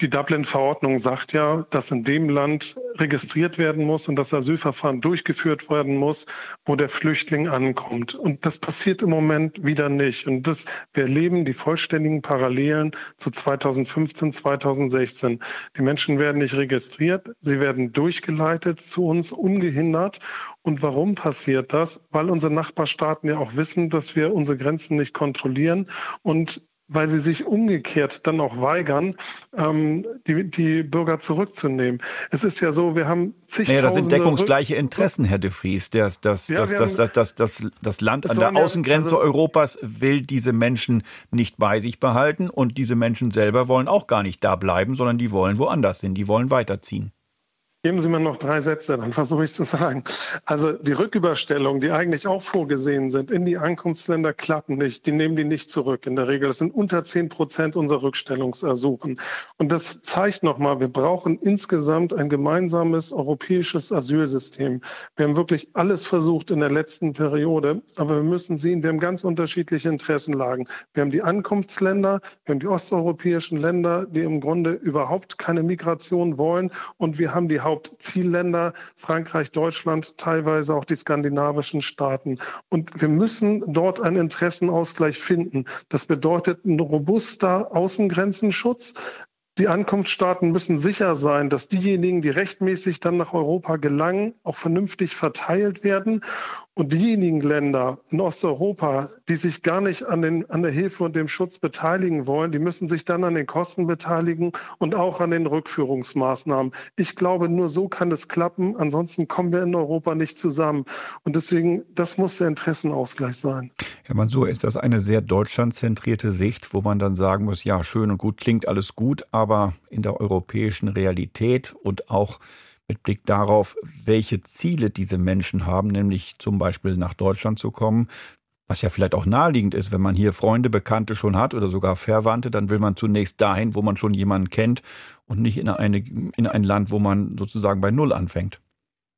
Die Dublin-Verordnung sagt ja, dass in dem Land registriert werden muss und das Asylverfahren durchgeführt werden muss, wo der Flüchtling ankommt. Und das passiert im Moment wieder nicht. Und das, wir erleben die vollständigen Parallelen zu 2015, 2016. Die Menschen werden nicht registriert, sie werden durchgeleitet zu uns ungehindert und warum passiert das? Weil unsere Nachbarstaaten ja auch wissen, dass wir unsere Grenzen nicht kontrollieren und weil sie sich umgekehrt dann auch weigern, ähm, die, die Bürger zurückzunehmen. Es ist ja so, wir haben zigtausende... Naja, das sind deckungsgleiche Interessen, Herr de Vries. Das, das, ja, das, das, das, das, das, das Land an der Außengrenze also, Europas will diese Menschen nicht bei sich behalten und diese Menschen selber wollen auch gar nicht da bleiben, sondern die wollen woanders hin, die wollen weiterziehen. Geben Sie mir noch drei Sätze, dann versuche ich es zu sagen. Also die Rücküberstellungen, die eigentlich auch vorgesehen sind, in die Ankunftsländer klappen nicht. Die nehmen die nicht zurück in der Regel. Das sind unter zehn Prozent unserer Rückstellungsersuchen. Und das zeigt nochmal, wir brauchen insgesamt ein gemeinsames europäisches Asylsystem. Wir haben wirklich alles versucht in der letzten Periode, aber wir müssen sehen, wir haben ganz unterschiedliche Interessenlagen. Wir haben die Ankunftsländer, wir haben die osteuropäischen Länder, die im Grunde überhaupt keine Migration wollen und wir haben die Hauptzielländer, Frankreich, Deutschland, teilweise auch die skandinavischen Staaten. Und wir müssen dort einen Interessenausgleich finden. Das bedeutet ein robuster Außengrenzenschutz, die Ankunftsstaaten müssen sicher sein, dass diejenigen, die rechtmäßig dann nach Europa gelangen, auch vernünftig verteilt werden. Und diejenigen Länder in Osteuropa, die sich gar nicht an, den, an der Hilfe und dem Schutz beteiligen wollen, die müssen sich dann an den Kosten beteiligen und auch an den Rückführungsmaßnahmen. Ich glaube, nur so kann es klappen. Ansonsten kommen wir in Europa nicht zusammen. Und deswegen, das muss der Interessenausgleich sein. Herr Mansur, ist das eine sehr deutschlandzentrierte Sicht, wo man dann sagen muss, ja, schön und gut, klingt alles gut, aber in der europäischen Realität und auch mit Blick darauf, welche Ziele diese Menschen haben, nämlich zum Beispiel nach Deutschland zu kommen, was ja vielleicht auch naheliegend ist, wenn man hier Freunde, Bekannte schon hat oder sogar Verwandte, dann will man zunächst dahin, wo man schon jemanden kennt und nicht in, eine, in ein Land, wo man sozusagen bei Null anfängt.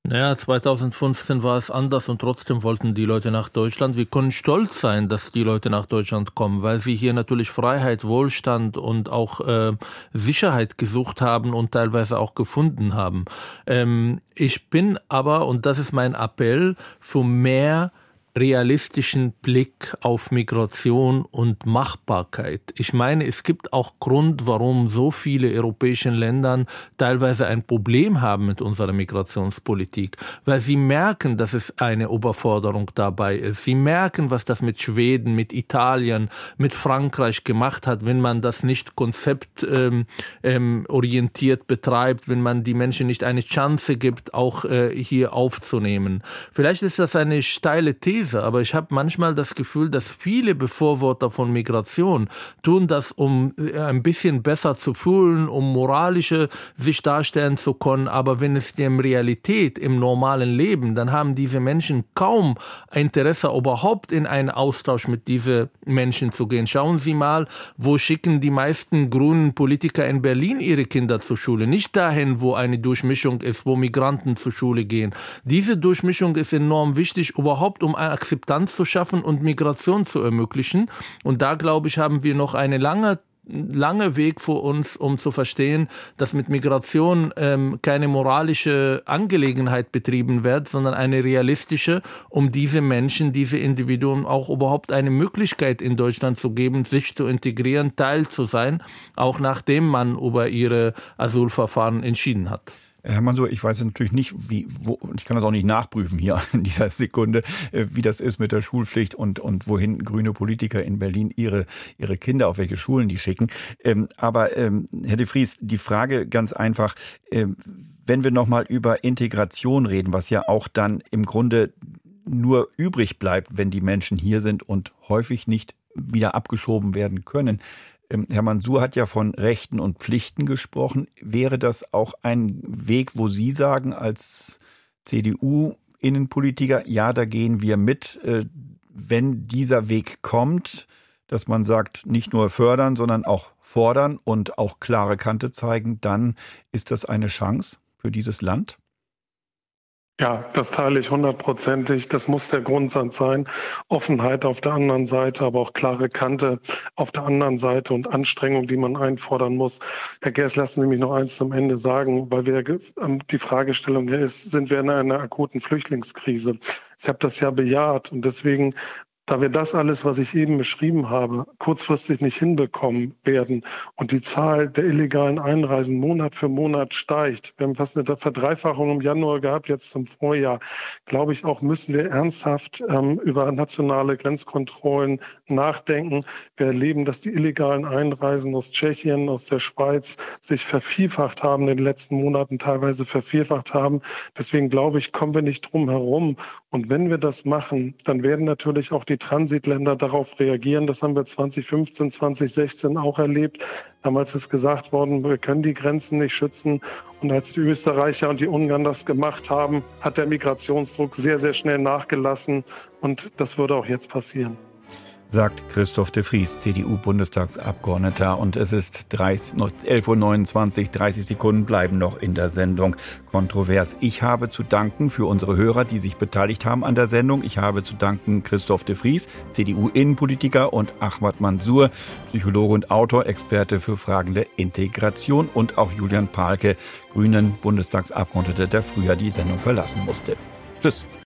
Naja, 2015 war es anders und trotzdem wollten die Leute nach Deutschland. Wir können stolz sein, dass die Leute nach Deutschland kommen, weil sie hier natürlich Freiheit, Wohlstand und auch äh, Sicherheit gesucht haben und teilweise auch gefunden haben. Ähm, ich bin aber, und das ist mein Appell, für mehr realistischen Blick auf Migration und Machbarkeit. Ich meine, es gibt auch Grund, warum so viele europäische Länder teilweise ein Problem haben mit unserer Migrationspolitik, weil sie merken, dass es eine Überforderung dabei ist. Sie merken, was das mit Schweden, mit Italien, mit Frankreich gemacht hat, wenn man das nicht konzeptorientiert ähm, ähm, betreibt, wenn man die Menschen nicht eine Chance gibt, auch äh, hier aufzunehmen. Vielleicht ist das eine steile These, These, aber ich habe manchmal das Gefühl, dass viele Befürworter von Migration tun das, um äh, ein bisschen besser zu fühlen, um moralische sich darstellen zu können. Aber wenn es dem Realität im normalen Leben, dann haben diese Menschen kaum Interesse, überhaupt in einen Austausch mit diesen Menschen zu gehen. Schauen Sie mal, wo schicken die meisten grünen Politiker in Berlin ihre Kinder zur Schule? Nicht dahin, wo eine Durchmischung ist, wo Migranten zur Schule gehen. Diese Durchmischung ist enorm wichtig, überhaupt um ein Akzeptanz zu schaffen und Migration zu ermöglichen. Und da, glaube ich, haben wir noch eine lange lange Weg vor uns, um zu verstehen, dass mit Migration ähm, keine moralische Angelegenheit betrieben wird, sondern eine realistische, um diese Menschen, diese Individuen auch überhaupt eine Möglichkeit in Deutschland zu geben, sich zu integrieren, Teil zu sein, auch nachdem man über ihre Asylverfahren entschieden hat. Herr Mansur, ich weiß natürlich nicht, wie, wo, ich kann das auch nicht nachprüfen hier in dieser Sekunde, äh, wie das ist mit der Schulpflicht und, und wohin grüne Politiker in Berlin ihre, ihre Kinder, auf welche Schulen die schicken. Ähm, aber ähm, Herr de Vries, die Frage ganz einfach, ähm, wenn wir nochmal über Integration reden, was ja auch dann im Grunde nur übrig bleibt, wenn die Menschen hier sind und häufig nicht wieder abgeschoben werden können. Ähm, Herr Mansur hat ja von Rechten und Pflichten gesprochen. Wäre das auch ein Weg, wo Sie sagen als CDU-Innenpolitiker, ja, da gehen wir mit, äh, wenn dieser Weg kommt, dass man sagt, nicht nur fördern, sondern auch fordern und auch klare Kante zeigen, dann ist das eine Chance für dieses Land? Ja, das teile ich hundertprozentig. Das muss der Grundsatz sein. Offenheit auf der anderen Seite, aber auch klare Kante auf der anderen Seite und Anstrengung, die man einfordern muss. Herr Gers, lassen Sie mich noch eins zum Ende sagen, weil wir ähm, die Fragestellung hier ist, sind wir in einer akuten Flüchtlingskrise? Ich habe das ja bejaht und deswegen da wir das alles, was ich eben beschrieben habe, kurzfristig nicht hinbekommen werden und die Zahl der illegalen Einreisen Monat für Monat steigt, wir haben fast eine Verdreifachung im Januar gehabt, jetzt zum Vorjahr, glaube ich auch, müssen wir ernsthaft ähm, über nationale Grenzkontrollen nachdenken. Wir erleben, dass die illegalen Einreisen aus Tschechien, aus der Schweiz sich vervielfacht haben in den letzten Monaten, teilweise vervierfacht haben. Deswegen glaube ich, kommen wir nicht drum herum. Und wenn wir das machen, dann werden natürlich auch die die Transitländer darauf reagieren. Das haben wir 2015, 2016 auch erlebt. Damals ist gesagt worden, wir können die Grenzen nicht schützen. Und als die Österreicher und die Ungarn das gemacht haben, hat der Migrationsdruck sehr, sehr schnell nachgelassen. Und das würde auch jetzt passieren sagt Christoph de Vries, CDU-Bundestagsabgeordneter. Und es ist 11.29 Uhr, 30 Sekunden bleiben noch in der Sendung kontrovers. Ich habe zu danken für unsere Hörer, die sich beteiligt haben an der Sendung. Ich habe zu danken Christoph de Vries, CDU-Innenpolitiker und Ahmad Mansour, Psychologe und Autor, Experte für Fragen der Integration und auch Julian Palke, Grünen Bundestagsabgeordneter, der früher die Sendung verlassen musste. Tschüss.